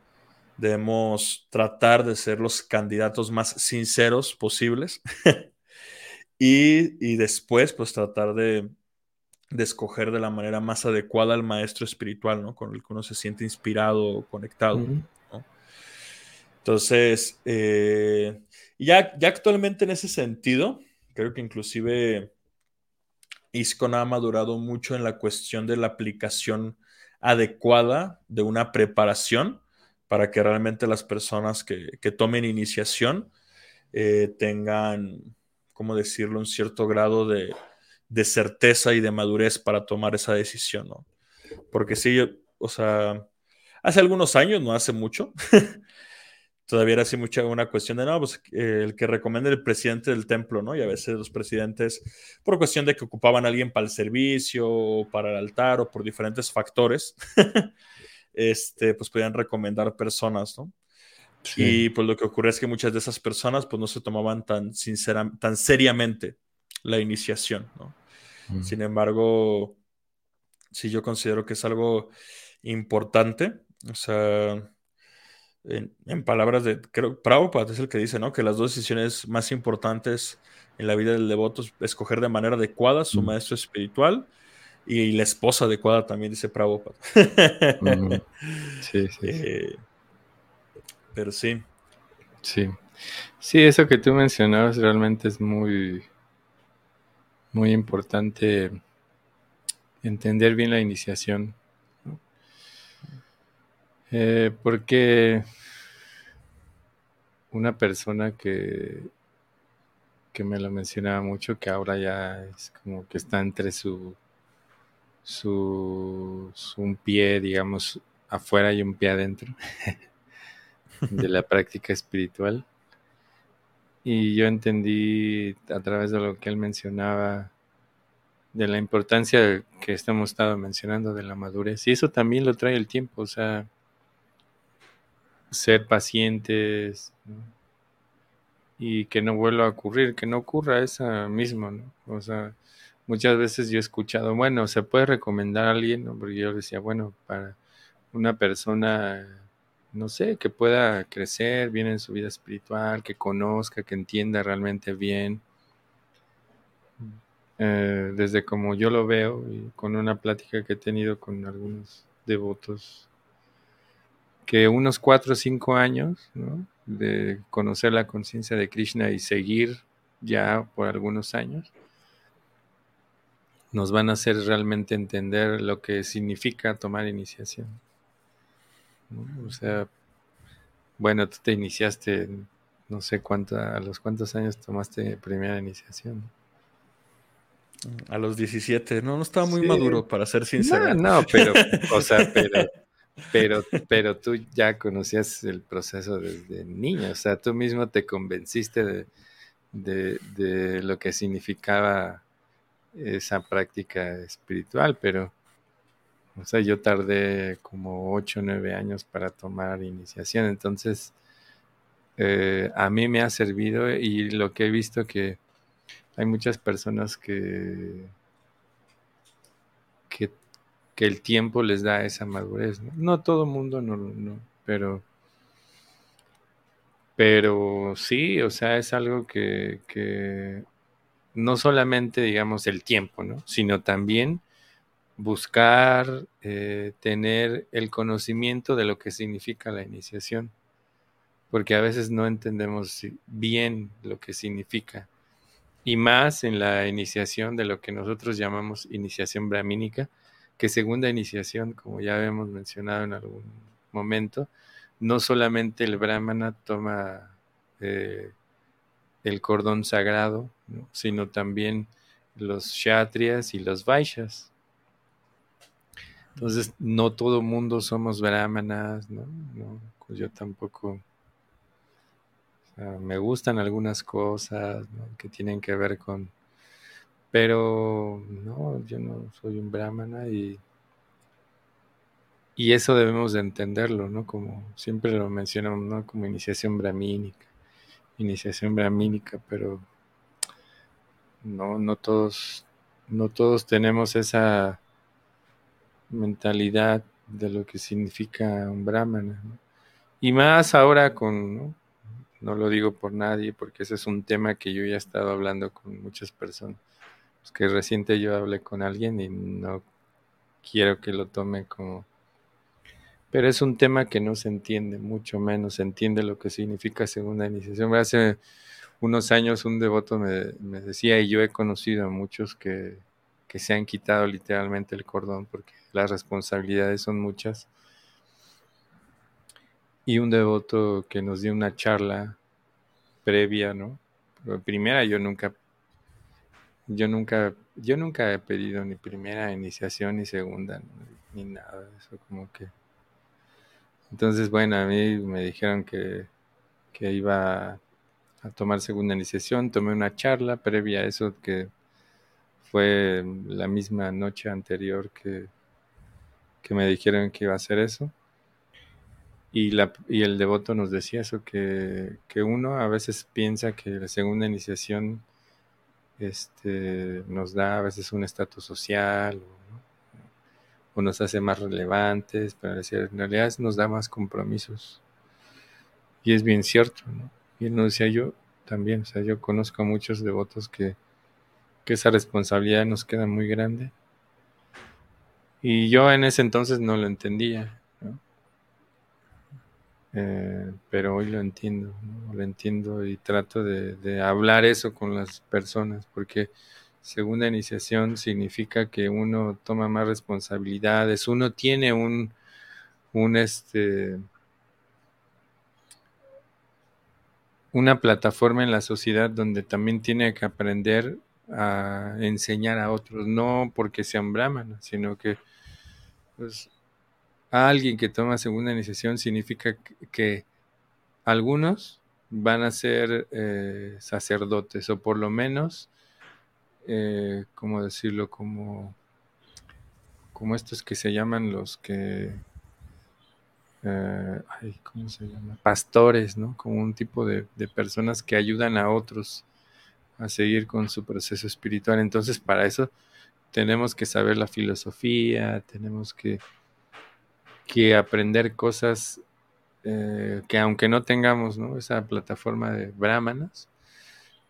debemos tratar de ser los candidatos más sinceros posibles y, después pues tratar de, escoger de la manera más adecuada al maestro espiritual, ¿no? Con el que uno se siente inspirado o conectado. Entonces, eh, ya, ya actualmente en ese sentido, creo que inclusive ISCON ha madurado mucho en la cuestión de la aplicación adecuada de una preparación para que realmente las personas que, tomen iniciación eh, tengan, ¿cómo decirlo?, un cierto grado de, certeza y de madurez para tomar esa decisión, ¿no? Porque sí, o sea, hace algunos años, no hace mucho, todavía era así mucha una cuestión de, no, pues eh, el que recomienda el presidente del templo, ¿no? Y a veces los presidentes, por cuestión de que ocupaban a alguien para el servicio, o para el altar, o por diferentes factores, este, pues podían recomendar personas, ¿no? Y pues lo que ocurre es que muchas de esas personas pues no se tomaban tan, sincera, tan seriamente la iniciación, ¿no? Mm. Sin embargo, sí yo considero que es algo importante, o sea, en, palabras de, creo, Prabhupada es el que dice, ¿no? Que las dos decisiones más importantes en la vida del devoto es escoger de manera adecuada su maestro espiritual y, la esposa adecuada también, dice Prabhupada. Sí, sí, eh, pero sí. Sí. Sí, eso que tú mencionabas realmente es muy, muy importante entender bien la iniciación eh, porque una persona que, que me lo mencionaba mucho, que ahora ya es como que está entre su, su, un pie, digamos, afuera y un pie adentro de la práctica espiritual. Y yo entendí a través de lo que él mencionaba, de la importancia que estamos estado mencionando de la madurez. Y eso también lo trae el tiempo, o sea, ser pacientes y que no vuelva a ocurrir, que no ocurra esa misma, ¿no? O sea, muchas veces yo he escuchado, bueno, se puede recomendar a alguien. Porque yo decía, bueno, para una persona, no sé, que pueda crecer bien en su vida espiritual, que conozca, que entienda realmente bien, eh, desde como yo lo veo y con una plática que he tenido con algunos devotos que unos cuatro o cinco años de conocer la conciencia de Krishna y seguir ya por algunos años, nos van a hacer realmente entender lo que significa tomar iniciación. O sea, bueno, tú te iniciaste, no sé cuánto, a los cuántos años tomaste primera iniciación. A los 17, no, no estaba muy maduro, para ser sincero. No, no, pero, o sea, pero pero, pero tú ya conocías el proceso desde niño, o sea, tú mismo te convenciste de, lo que significaba esa práctica espiritual, pero, o sea, yo tardé como 8 o 9 años para tomar iniciación, entonces eh, a mí me ha servido y lo que he visto que hay muchas personas que, que que el tiempo les da esa madurez. No, no todo mundo, no, no, pero, pero sí, o sea, es algo que, que no solamente, digamos, el tiempo, ¿no? sino también buscar eh, tener el conocimiento de lo que significa la iniciación, porque a veces no entendemos bien lo que significa, y más en la iniciación de lo que nosotros llamamos iniciación brahmínica, que segunda iniciación, como ya habíamos mencionado en algún momento, no solamente el brahmana toma eh, el cordón sagrado, sino también los kshatriyas y los vaishyas. Entonces, no todo mundo somos brahmanas, ¿no? Pues yo tampoco. me gustan algunas cosas que tienen que ver con. Pero no, yo no soy un brahmana y. Y eso debemos de entenderlo, ¿no? Como siempre lo mencionamos, ¿no? Como iniciación brahmínica. Iniciación brahmínica, pero no, no todos, no todos tenemos esa mentalidad de lo que significa un brahmana. Y más ahora con, ¿no? ¿no? lo digo por nadie, porque ese es un tema que yo ya he estado hablando con muchas personas. Pues que reciente yo hablé con alguien y no quiero que lo tome como... Pero es un tema que no se entiende, mucho menos se entiende lo que significa segunda iniciación. Hace unos años un devoto me, me decía, y yo he conocido a muchos que, que se han quitado literalmente el cordón porque las responsabilidades son muchas. Y un devoto que nos dio una charla previa, ¿no? primera yo nunca, yo nunca, yo nunca he pedido ni primera iniciación ni segunda, ni nada, eso como que. Entonces, bueno, a mí me dijeron que, que iba a tomar segunda iniciación, tomé una charla previa a eso que fue la misma noche anterior que, que me dijeron que iba a hacer eso. Y, la, y el devoto nos decía eso, que, uno a veces piensa que la segunda iniciación este, nos da a veces un estatus social o, nos hace más relevantes, pero en realidad nos da más compromisos. Y es bien cierto, Y él nos decía yo también, o sea, yo conozco a muchos devotos que que esa responsabilidad nos queda muy grande. Y yo en ese entonces no lo entendía, eh, pero hoy lo entiendo, lo entiendo y trato de, hablar eso con las personas, porque segunda iniciación significa que uno toma más responsabilidades, uno tiene un, este, una plataforma en la sociedad donde también tiene que aprender a enseñar a otros, no porque sean brahmanas, sino que pues, a alguien que toma segunda iniciación significa que, algunos van a ser eh, sacerdotes, o por lo menos, eh, ¿cómo decirlo? Como, como estos que se llaman los que eh, ¿cómo se llama? Pastores, ¿no? Como un tipo de, de, personas que ayudan a otros a seguir con su proceso espiritual. Entonces, para eso tenemos que saber la filosofía, tenemos que, que aprender cosas eh, que aunque no tengamos esa plataforma de brahmanas,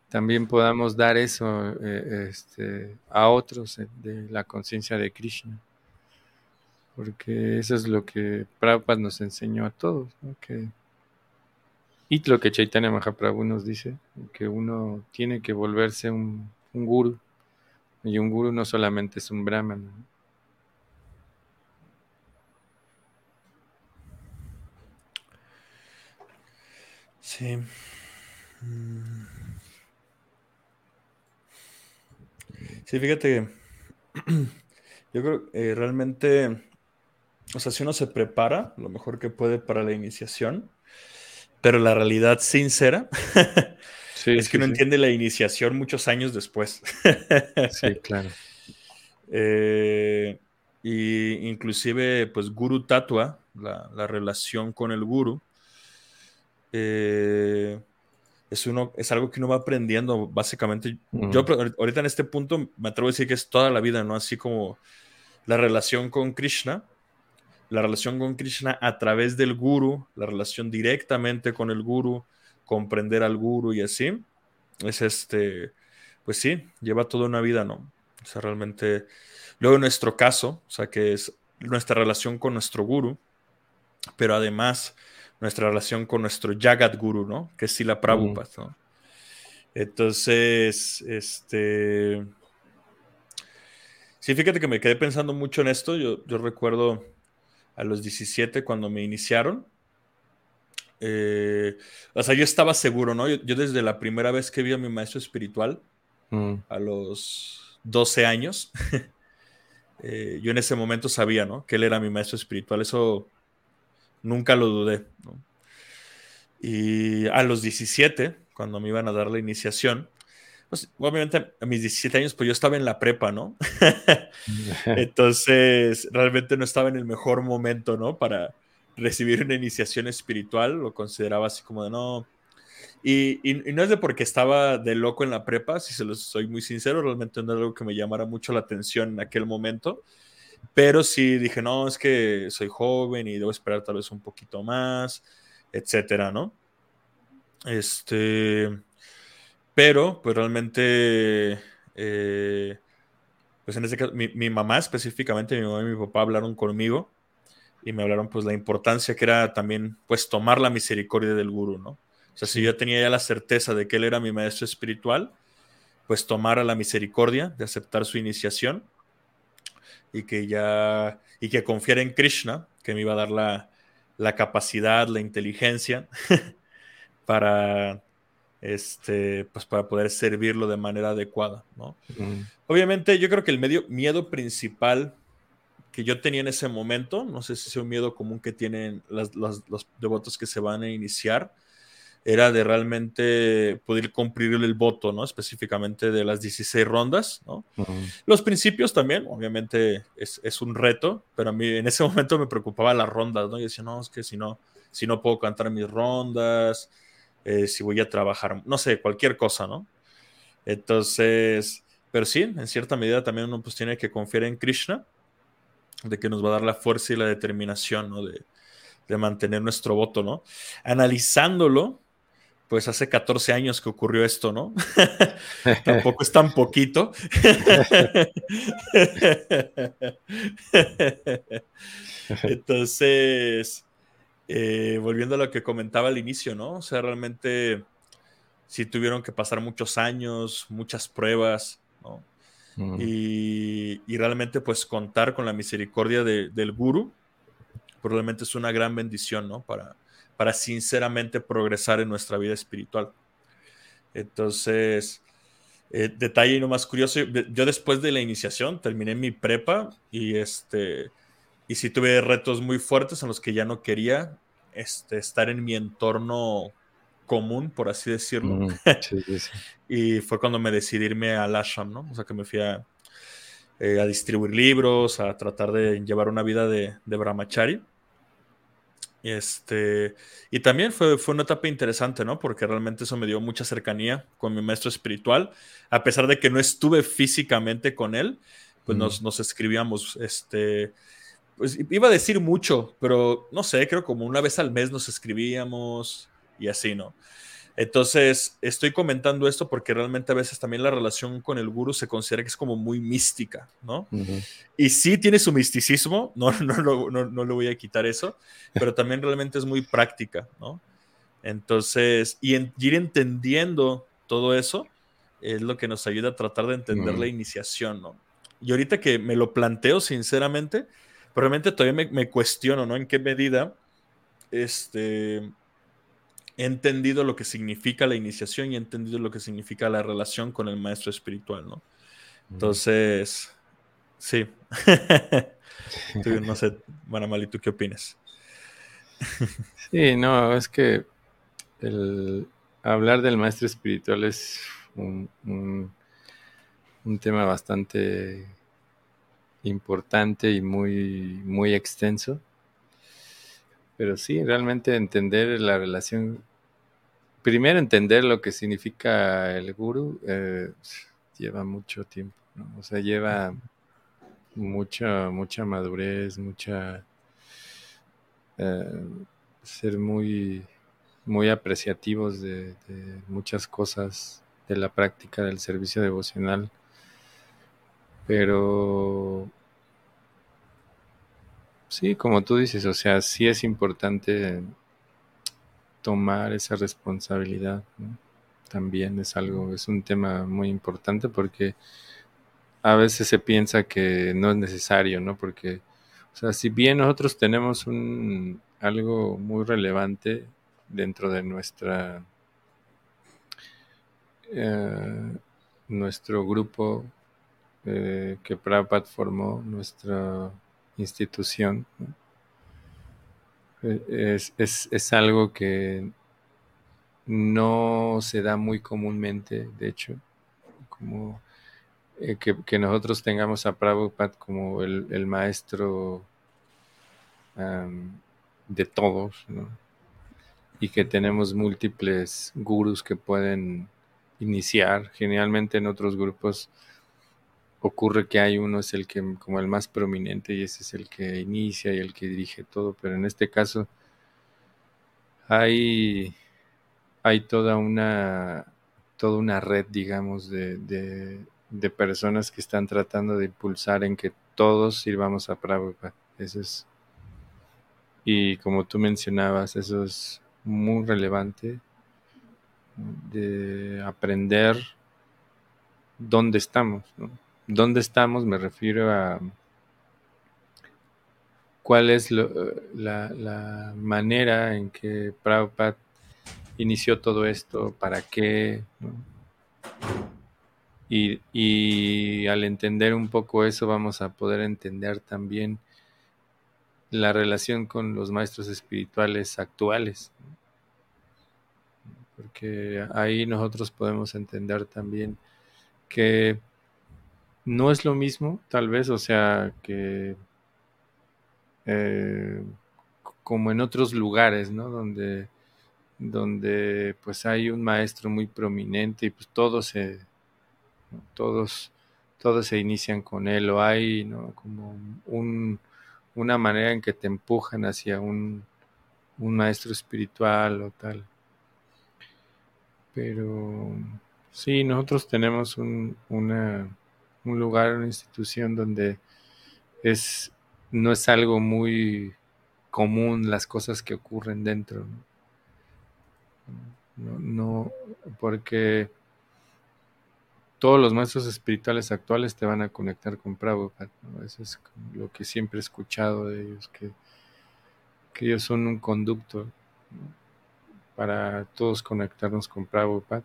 también podamos dar eso eh, este, a otros eh, de la conciencia de Krishna. Porque eso es lo que Prabhupada nos enseñó a todos, que y lo que Chaitanya Mahaprabhu nos dice, que uno tiene que volverse un, un guru. Y un guru no solamente es un brahman. Sí. Mm. Sí, fíjate yo creo que eh, realmente, o sea, si uno se prepara lo mejor que puede para la iniciación, pero la realidad sincera es que uno entiende la iniciación muchos años después. sí, claro. Eh, y inclusive, pues, Guru Tatua, la, relación con el Guru, eh, es, uno, es algo que uno va aprendiendo, básicamente. Yo ahorita en este punto me atrevo a decir que es toda la vida, ¿no? Así como la relación con Krishna, la relación con Krishna a través del guru, la relación directamente con el guru, comprender al guru y así, es este, pues sí, lleva toda una vida, ¿no? O sea, realmente, luego en nuestro caso, o sea, que es nuestra relación con nuestro guru, pero además nuestra relación con nuestro Jagat Guru, ¿no? Que es Sila Prabhupada, ¿no? Entonces, este... Sí, fíjate que me quedé pensando mucho en esto. Yo, yo recuerdo a los 17 cuando me iniciaron. Eh, o sea, yo estaba seguro, ¿no? Yo, desde la primera vez que vi a mi maestro espiritual, mm. a los 12 años, eh, yo en ese momento sabía, ¿no? Que él era mi maestro espiritual. Eso nunca lo dudé. Y a los 17, cuando me iban a dar la iniciación, pues, obviamente a mis 17 años, pues yo estaba en la prepa, ¿no? Entonces, realmente no estaba en el mejor momento, ¿no? Para recibir una iniciación espiritual, lo consideraba así como de no. Y, no es de porque estaba de loco en la prepa, si se lo soy muy sincero, realmente no era algo que me llamara mucho la atención en aquel momento. Pero sí dije, no, es que soy joven y debo esperar tal vez un poquito más, etcétera, ¿no? Este. Pero, pues realmente, eh, pues en ese caso, mi, mamá específicamente, mi mamá y mi papá hablaron conmigo y me hablaron pues la importancia que era también pues tomar la misericordia del guru, ¿no? O sea, si yo tenía ya la certeza de que él era mi maestro espiritual, pues tomar la misericordia de aceptar su iniciación y que ya, y que confiara en Krishna, que me iba a dar la, la capacidad, la inteligencia para este, pues para poder servirlo de manera adecuada, ¿no? Obviamente, yo creo que el medio, miedo principal que yo tenía en ese momento, no sé si es un miedo común que tienen los devotos que se van a iniciar, era de realmente poder cumplir el voto, ¿no? Específicamente de las 16 rondas, ¿no? Los principios también, obviamente, es, es, un reto, pero a mí en ese momento me preocupaba las rondas, ¿no? Y decía, no, es que si no, si no puedo cantar mis rondas, eh, si voy a trabajar, no sé, cualquier cosa, ¿no? Entonces, pero sí, en cierta medida también uno pues tiene que confiar en Krishna, de que nos va a dar la fuerza y la determinación, ¿no? De, de mantener nuestro voto, ¿no? Analizándolo, pues hace 14 años que ocurrió esto, ¿no? Tampoco es tan poquito. Entonces, eh, volviendo a lo que comentaba al inicio, ¿no? O sea, realmente sí tuvieron que pasar muchos años, muchas pruebas, ¿no? y, realmente pues contar con la misericordia del guru, probablemente es una gran bendición, ¿no? Para, para sinceramente progresar en nuestra vida espiritual. Entonces, eh, detalle no más curioso, yo después de la iniciación terminé mi prepa y este y sí tuve retos muy fuertes en los que ya no quería este, estar en mi entorno común, por así decirlo. y fue cuando me decidí irme al ashram, ¿no? O sea, que me fui a, eh, distribuir libros, a tratar de llevar una vida de, de brahmachari. Este, y también fue, fue una etapa interesante, ¿no? Porque realmente eso me dio mucha cercanía con mi maestro espiritual. A pesar de que no estuve físicamente con él, pues nos, nos escribíamos, este, pues iba a decir mucho, pero no sé, creo como una vez al mes nos escribíamos y así, ¿no? Entonces, estoy comentando esto porque realmente a veces también la relación con el guru se considera que es como muy mística, ¿no? Y sí tiene su misticismo, no, no, no, no, le voy a quitar eso, pero también realmente es muy práctica, ¿no? Entonces, y, ir entendiendo todo eso es lo que nos ayuda a tratar de entender la iniciación, ¿no? Y ahorita que me lo planteo sinceramente, pero realmente todavía me, cuestiono, ¿no? En qué medida este, he entendido lo que significa la iniciación y he entendido lo que significa la relación con el maestro espiritual, ¿no? Entonces, sí. no sé, Manamali, ¿tú qué opinas? sí, no, es que el hablar del maestro espiritual es un, un tema bastante importante y muy, muy extenso. Pero sí, realmente entender la relación, primero entender lo que significa el guru, eh, lleva mucho tiempo, O sea, lleva, mucha, mucha madurez, mucha... Eh, ser muy, muy apreciativos de muchas cosas de la práctica del servicio devocional, pero sí, como tú dices, o sea, sí es importante tomar esa responsabilidad. También es algo, es un tema muy importante porque a veces se piensa que no es necesario, ¿no? Porque, o sea, si bien nosotros tenemos un, algo muy relevante dentro de nuestra eh, nuestro grupo eh, que Prabhupada formó, nuestra institución, eh, es, es, algo que no se da muy comúnmente, de hecho, como que, nosotros tengamos a Prabhupada como el, maestro de todos, y que tenemos múltiples gurus que pueden iniciar. Generalmente en otros grupos ocurre que hay uno es el que como el más prominente y ese es el que inicia y el que dirige todo, pero en este caso hay, hay toda una toda una red, digamos, de, de, personas que están tratando de impulsar en que todos sirvamos a Prabhupada. Eso es, y como tú mencionabas, eso es muy relevante de aprender dónde estamos. ¿Dónde estamos? Me refiero a cuál es la, manera en que Prabhupada inició todo esto, para qué. Y, y, al entender un poco eso vamos a poder entender también la relación con los maestros espirituales actuales porque ahí nosotros podemos entender también que no es lo mismo, tal vez, o sea, que eh, como en otros lugares, ¿no? Donde, donde pues hay un maestro muy prominente y pues todos se, todos, todos se inician con él, o hay, ¿no? Como un, una manera en que te empujan hacia un, un maestro espiritual o tal. Pero sí, nosotros tenemos un, una, un lugar, una institución donde es, no es algo muy común las cosas que ocurren dentro. No, no, porque todos los maestros espirituales actuales te van a conectar con Prabhupada. Eso es lo que siempre he escuchado de ellos, que, que ellos son un conducto para todos conectarnos con Prabhupada.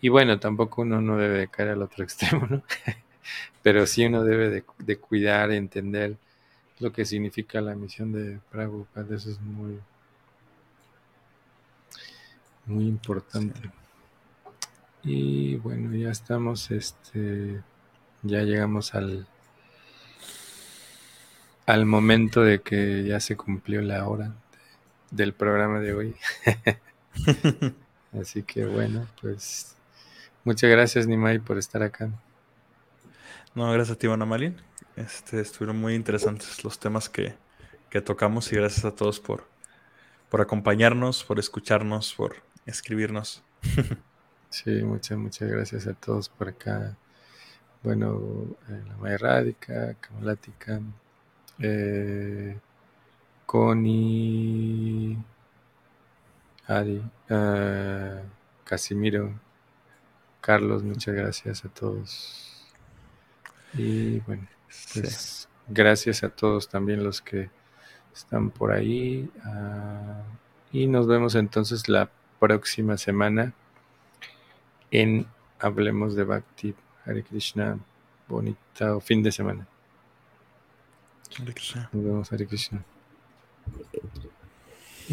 Y bueno, tampoco uno no debe de caer al otro extremo, ¿no? Pero sí uno debe de, de cuidar, entender lo que significa la misión de Prabhupada. Eso es muy, muy importante. Y bueno, ya estamos, este, ya llegamos al, al momento de que ya se cumplió la hora del programa de hoy. Así que bueno, pues muchas gracias Nimai por estar acá. No, gracias a ti, Malin. Este, estuvieron muy interesantes los temas que, que, tocamos y gracias a todos por, por acompañarnos, por escucharnos, por escribirnos. sí, muchas, muchas gracias a todos por acá. Bueno, eh, la Maya Rádica, Kamalática, eh, Connie. Uh, Casimiro, Carlos, muchas gracias a todos. Y bueno, pues gracias a todos también los que están por ahí. Uh, y nos vemos entonces la próxima semana en Hablemos de Bhakti. Hare Krishna, bonito fin de semana. Hare Krishna. Nos vemos, Hare Krishna.